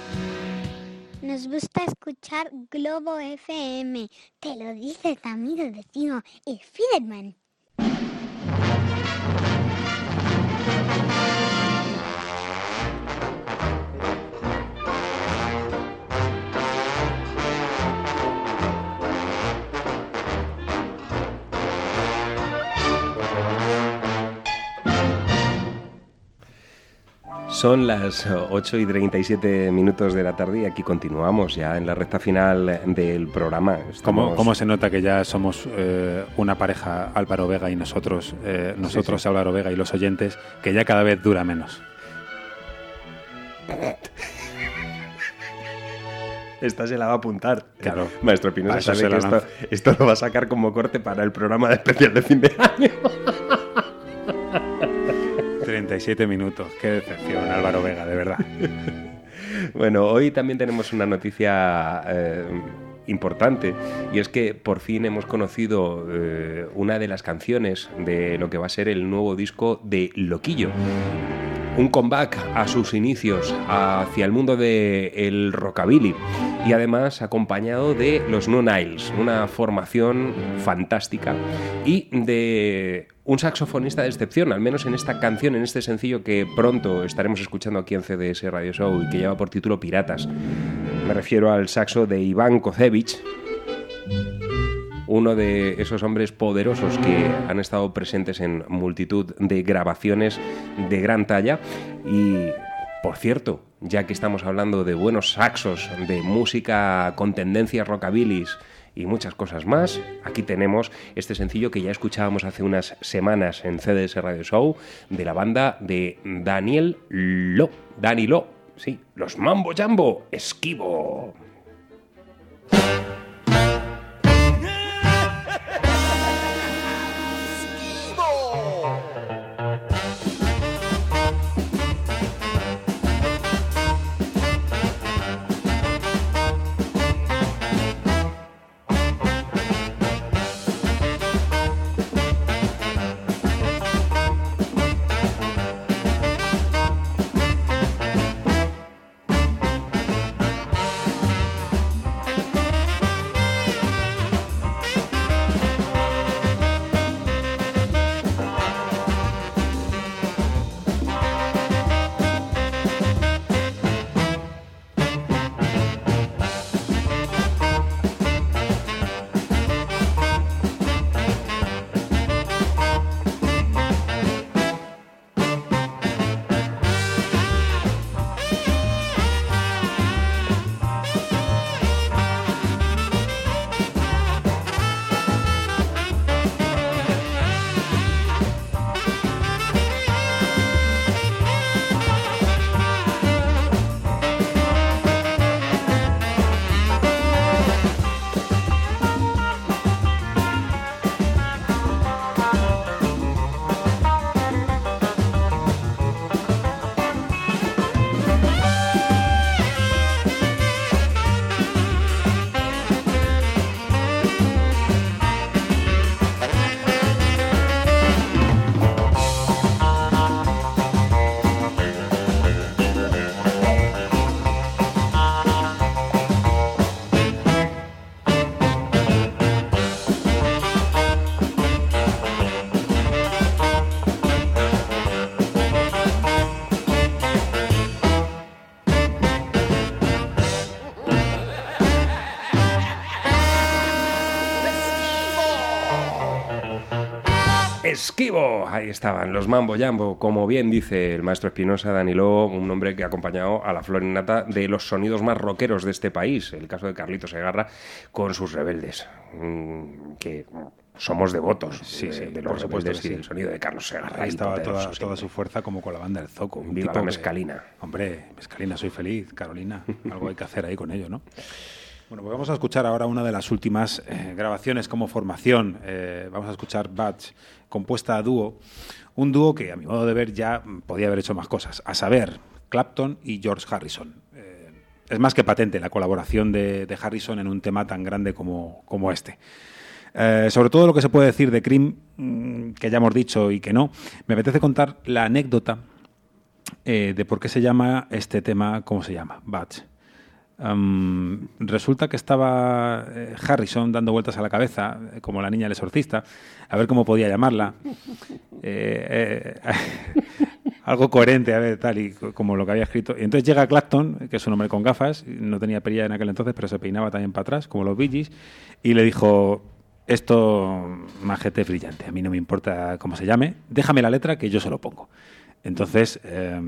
Nos gusta escuchar Globo FM. Te lo dice tu amigo vecino, el Fiderman. Son las 8 y 37 minutos de la tarde y aquí continuamos ya en la recta final del programa. ¿Cómo, Estamos- cómo se nota que ya somos eh, una pareja Álvaro Vega y nosotros, eh, nosotros sí. Álvaro Vega y los oyentes, que ya cada vez dura menos? Esta se la va a apuntar. Claro. Maestro Pino Para sabe que la esto, esto lo va a sacar como corte para el programa de especial de fin de año. 37 minutos. Qué decepción, Álvaro Vega, de verdad. Bueno, hoy también tenemos una noticia eh, importante y es que por fin hemos conocido eh, una de las canciones de lo que va a ser el nuevo disco de Loquillo. Un comeback a sus inicios hacia el mundo del rockabilly y además acompañado de los No Niles, una formación fantástica y de un saxofonista de excepción, al menos en esta canción, en este sencillo que pronto estaremos escuchando aquí en CDS Radio Show y que lleva por título Piratas. Me refiero al saxo de Iván Kozevich, uno de esos hombres poderosos que han estado presentes en multitud de grabaciones de gran talla y por cierto, ya que estamos hablando de buenos saxos, de música con tendencias rockabilis y muchas cosas más, aquí tenemos este sencillo que ya escuchábamos hace unas semanas en CDS Radio Show de la banda de Daniel Lo, Dani Lo, sí, los Mambo Jambo, Esquivo. Esquivo. Ahí estaban los Mambo Jambo, como bien dice el maestro Espinosa Danilo, un hombre que ha acompañado a la flor innata de los sonidos más rockeros de este país, el caso de Carlito Segarra con sus rebeldes, mm, que somos devotos Sí, de, sí, de por los supuesto sí. del sonido de Carlos Segarra. Ahí estaba toda, su fuerza como con la banda del Zoco. Un Viva tipo la que- mescalina. hombre, mescalina, soy feliz, Carolina. Algo hay que hacer ahí con ello, ¿no? Bueno, pues vamos a escuchar ahora una de las últimas eh, grabaciones como formación. Eh, vamos a escuchar Batch, compuesta a dúo. Un dúo que, a mi modo de ver, ya podía haber hecho más cosas. A saber, Clapton y George Harrison. Eh, es más que patente la colaboración de, Harrison en un tema tan grande como, como este. Sobre todo lo que se puede decir de Cream, mm, que ya hemos dicho y que no, me apetece contar la anécdota de por qué se llama este tema, ¿cómo se llama? Batch. Resulta que estaba eh, Harrison dando vueltas a la cabeza, eh, como la niña del exorcista, a ver cómo podía llamarla. Eh, algo coherente, a ver, tal y co- como lo que había escrito. Y entonces llega Clapton, que es un hombre con gafas, no tenía perilla en aquel entonces, pero se peinaba también para atrás, como los Gees, y le dijo, esto, majete brillante, a mí no me importa cómo se llame, déjame la letra que yo se lo pongo. Entonces, eh,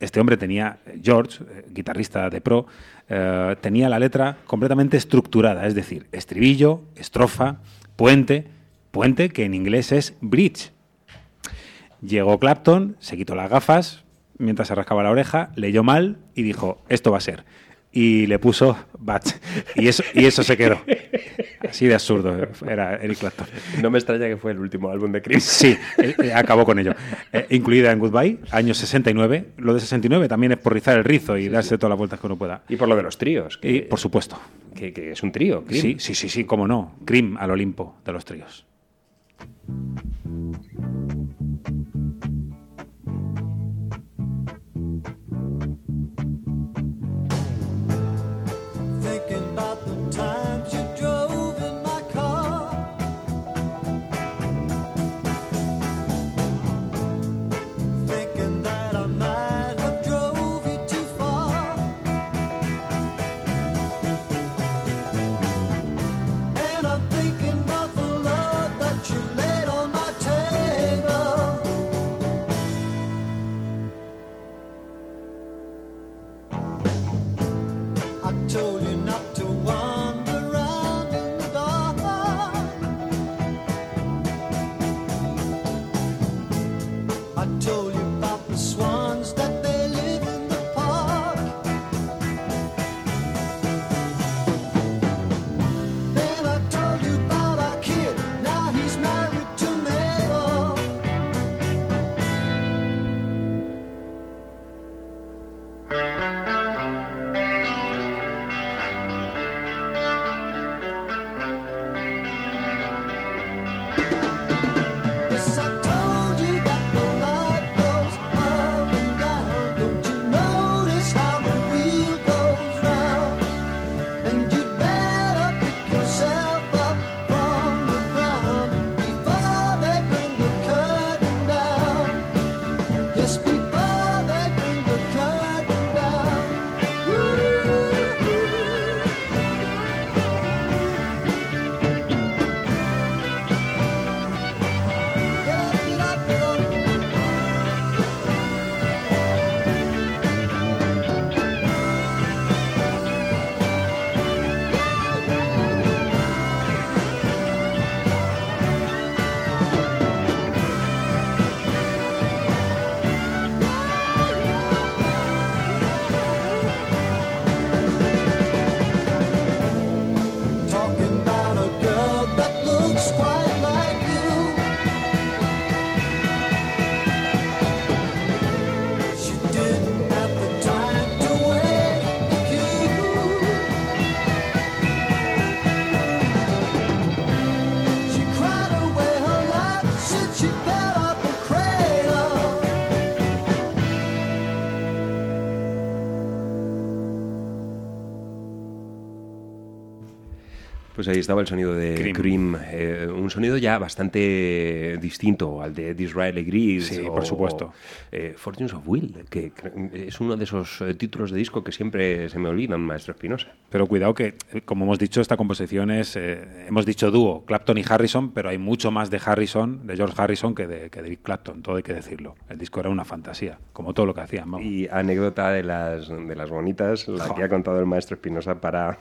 este hombre tenía, George, eh, guitarrista de pro, eh, tenía la letra completamente estructurada, es decir, estribillo, estrofa, puente, puente que en inglés es bridge. Llegó Clapton, se quitó las gafas mientras se rascaba la oreja, leyó mal y dijo, esto va a ser. Y le puso Batch. Y eso, y eso se quedó. Así de absurdo era Eric Clapton. No me extraña que fue el último álbum de Cream. Sí, eh, acabó con ello. Eh, incluida en Goodbye, año 69. Lo de 69 también es por rizar el rizo y darse todas las vueltas que uno pueda. Y por lo de los tríos. Y, por supuesto. Que, que es un trío, Cream. Sí, sí, sí, sí, cómo no. Cream al Olimpo de los tríos. Pues ahí estaba el sonido de Cream. Cream, eh, un sonido ya bastante distinto al de Disraeli Grease. Sí, o- por supuesto. eh, Fortunes of Will, que es uno de esos eh, títulos de disco que siempre se me olvidan, Maestro Espinosa. Pero cuidado que, eh, como hemos dicho, esta composición es, eh, hemos dicho dúo, Clapton y Harrison, pero hay mucho más de Harrison, de George Harrison, que de, que de Clapton, todo hay que decirlo. El disco era una fantasía, como todo lo que hacían. vamos. Y anécdota de las, de las bonitas, la que ha contado el Maestro Espinosa para...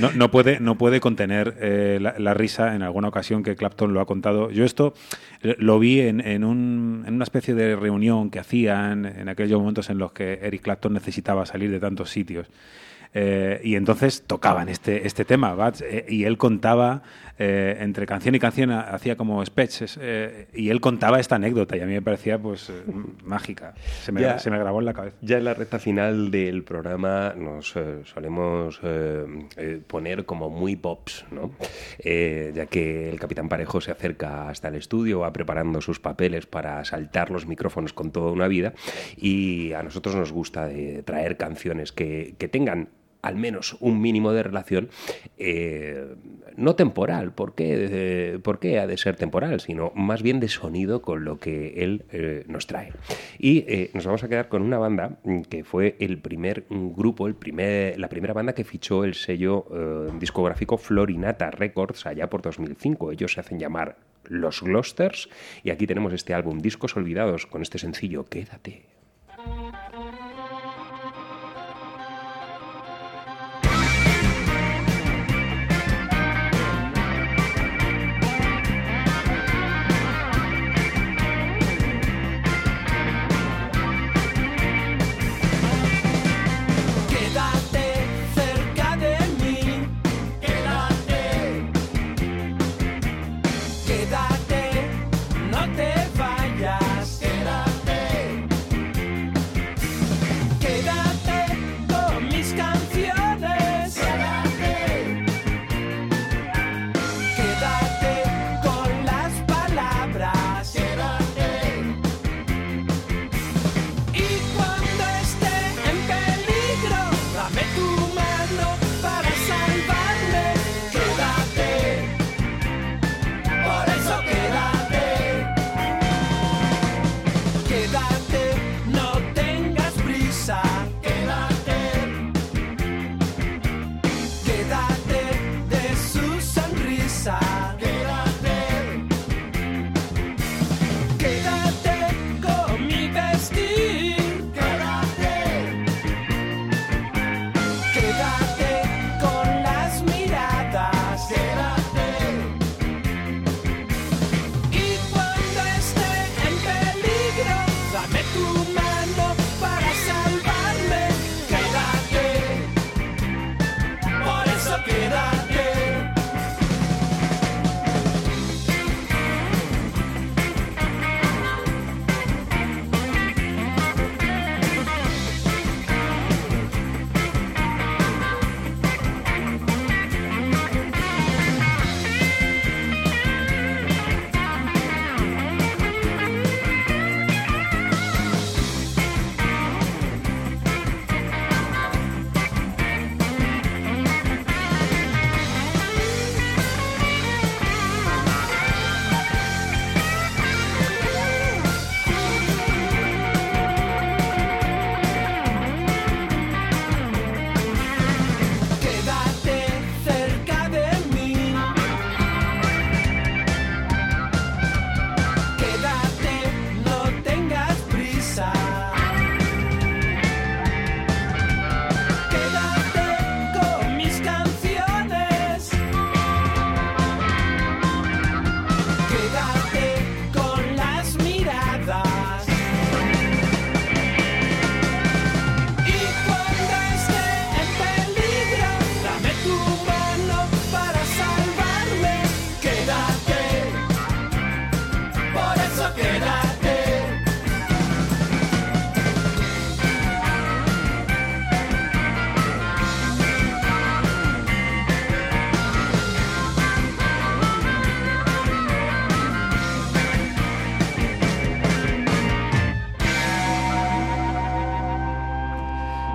No, no puede, no puede contener eh, la, la risa en alguna ocasión que Clapton lo ha contado. Yo esto eh, lo vi en, en, un- en una especie de reunión que hacían en aquellos momentos en los que Eric Clapton necesitaba salir de tantos sitios. Eh, y entonces tocaban este, este tema, Bats, eh, y él contaba, eh, entre canción y canción, ha- hacía como sketches, eh, y él contaba esta anécdota, y a mí me parecía pues mágica. Se me, Ya- se me grabó en la cabeza. Ya en la recta final del programa nos solemos poner como muy pops, ¿no? Ya que el Capitán Parejo se acerca hasta el estudio, va preparando sus papeles para saltar los micrófonos con toda una vida y a nosotros nos gusta traer canciones que, que tengan al menos un mínimo de relación, eh, no temporal, ¿por qué, Eh, ¿por qué ha de ser temporal? Sino más bien de sonido con lo que él eh, nos trae. Y nos vamos a quedar con una banda mm, que fue el primer grupo, el primer, la primera banda que fichó el sello discográfico Florinata Records allá por 2005. Ellos se hacen llamar Los Glosters y aquí tenemos este álbum Discos Olvidados con este sencillo. Quédate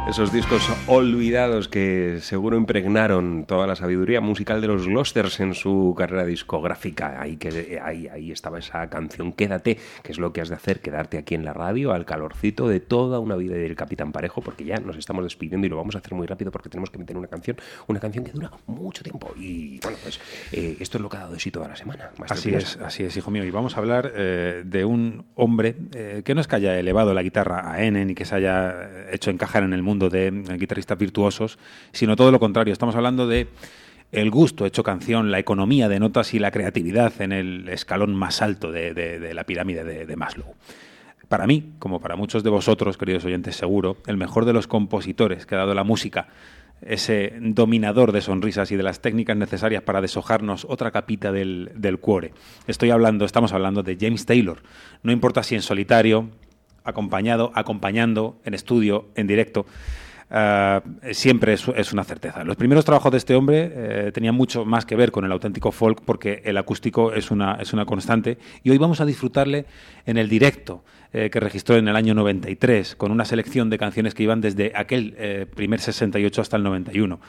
Esos discos olvidados que seguro impregnaron toda la sabiduría musical de los Glosters en su carrera discográfica. Ahí, que, ahí, ahí estaba esa canción Quédate, que es lo que has de hacer, quedarte aquí en la radio al calorcito de toda una vida del Capitán Parejo, porque ya nos estamos despidiendo y lo vamos a hacer muy rápido porque tenemos que meter una canción, una canción que dura mucho tiempo. Y bueno, pues eh, esto es lo que ha dado de sí toda la semana. Así es, así es, hijo mío. Y vamos a hablar eh, de un hombre eh, que no es que haya elevado la guitarra a N ni que se haya hecho encajar en el mundo de eh, guitarristas virtuosos, sino todo lo contrario. Estamos hablando de el gusto hecho canción, la economía de notas y la creatividad en el escalón más alto de, de- la pirámide de, de Maslow. Para mí, como para muchos de vosotros, queridos oyentes, seguro, el mejor de los compositores que ha dado la música, ese dominador de sonrisas y de las técnicas necesarias para deshojarnos otra capita del, del cuore. Estoy hablando, estamos hablando de James Taylor. No importa si en solitario, acompañado, acompañando, en estudio, en directo. ah, siempre es, una certeza. Los primeros trabajos de este hombre eh, tenían mucho más que ver con el auténtico folk porque el acústico es una, es una constante y hoy vamos a disfrutarle en el directo eh, que registró en el año 93 con una selección de canciones que iban desde aquel eh, primer 68 hasta el 91.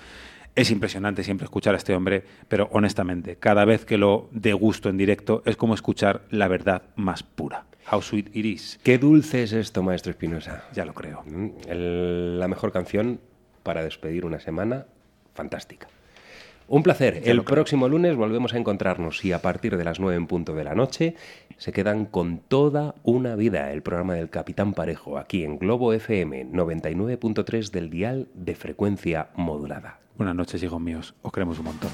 Es impresionante siempre escuchar a este hombre, pero honestamente, cada vez que lo degusto en directo es como escuchar la verdad más pura. How sweet it is. Qué dulce es esto, maestro Espinosa. Ya lo creo. Mm, el- la mejor canción para despedir una semana fantástica. Un placer. Ya el próximo lunes volvemos a encontrarnos y a partir de las 9 en punto de la noche se quedan con toda una vida el programa del Capitán Parejo aquí en Globo FM 99.3 del dial de frecuencia modulada. Buenas noches, hijos míos. Os queremos un montón.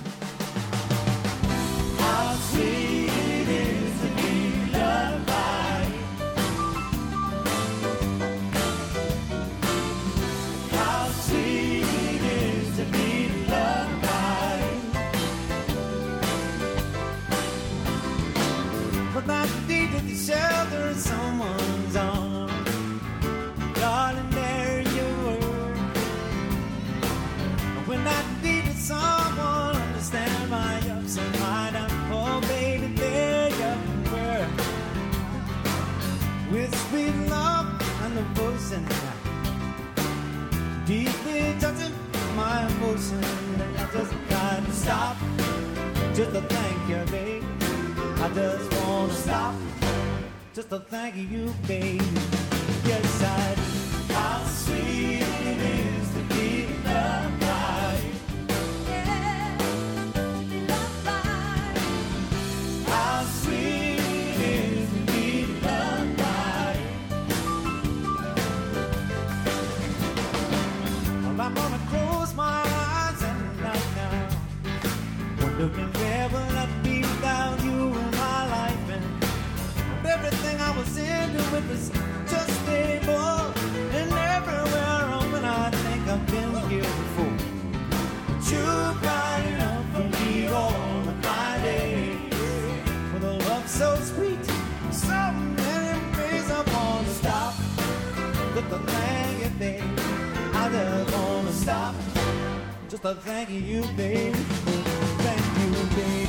And I just can't stop. Just to thank you, baby. I just wanna stop. Just to thank you, baby. Yes, I. How sweet it is Wondering where would I be without you in my life and everything I was into it was just stable and everywhere I'm when I think I've been here before. But you're bright enough for me all of my days with a love so sweet, so many ways I wanna stop. Just to thank you, baby. I just wanna stop. Just to thank you, baby day.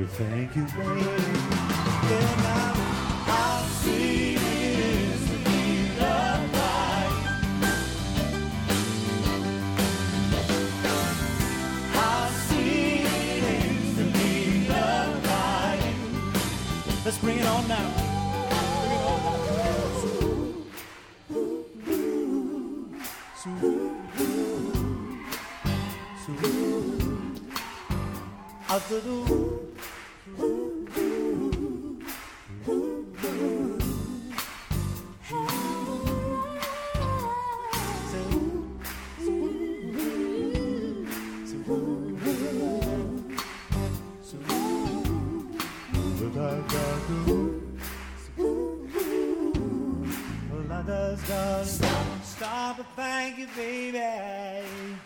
Like to thank you, baby. Yeah, now, how sweet it is to be loved by you. How sweet it is to be loved by you. Let's bring it on now. Bring it on now. Out to the does, darling. Stop. Stop and thank you, baby.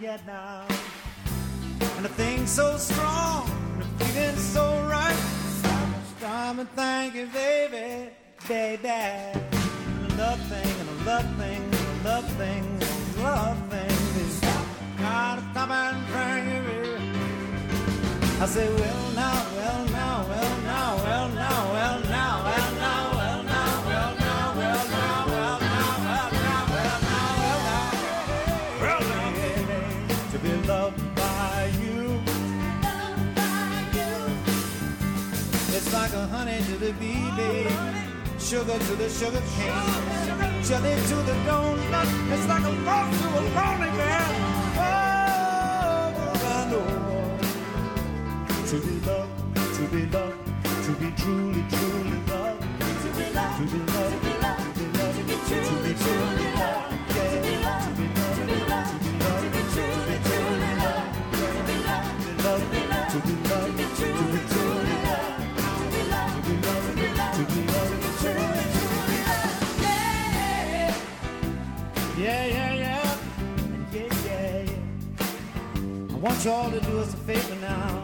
Yeah, now. And I think so strong, and the feeling's so right. Stop, stop and thank you, baby, baby. And a love thing, and a love thing, and a love thing, and a love thing. Stop. Gotta stop and thank you, baby. I say, well now, well now, well now, well now, well now. The sugar to the sugar cane, jelly to the donut. It's like a love to a lonely man. Oh, to be loved, to be loved, to be truly, truly loved, to be loved, to be loved, to be loved, to be truly, truly loved, want you all to do us a favor now.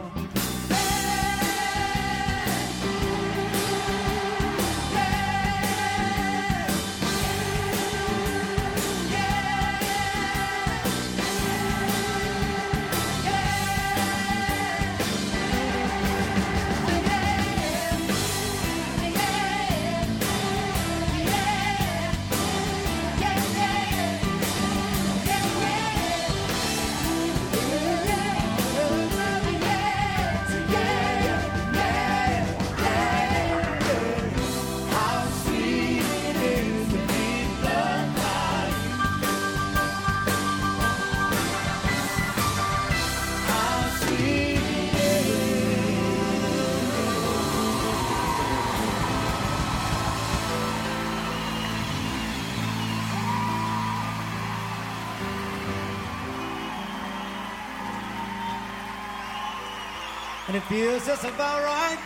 Feels just about right.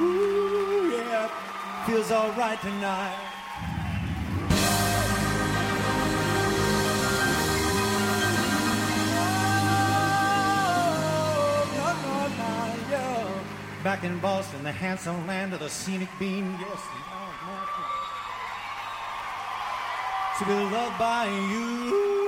Ooh, yeah, feels all right tonight. Oh. Back in Boston, the handsome land of the scenic beam. Yes, to be loved by you.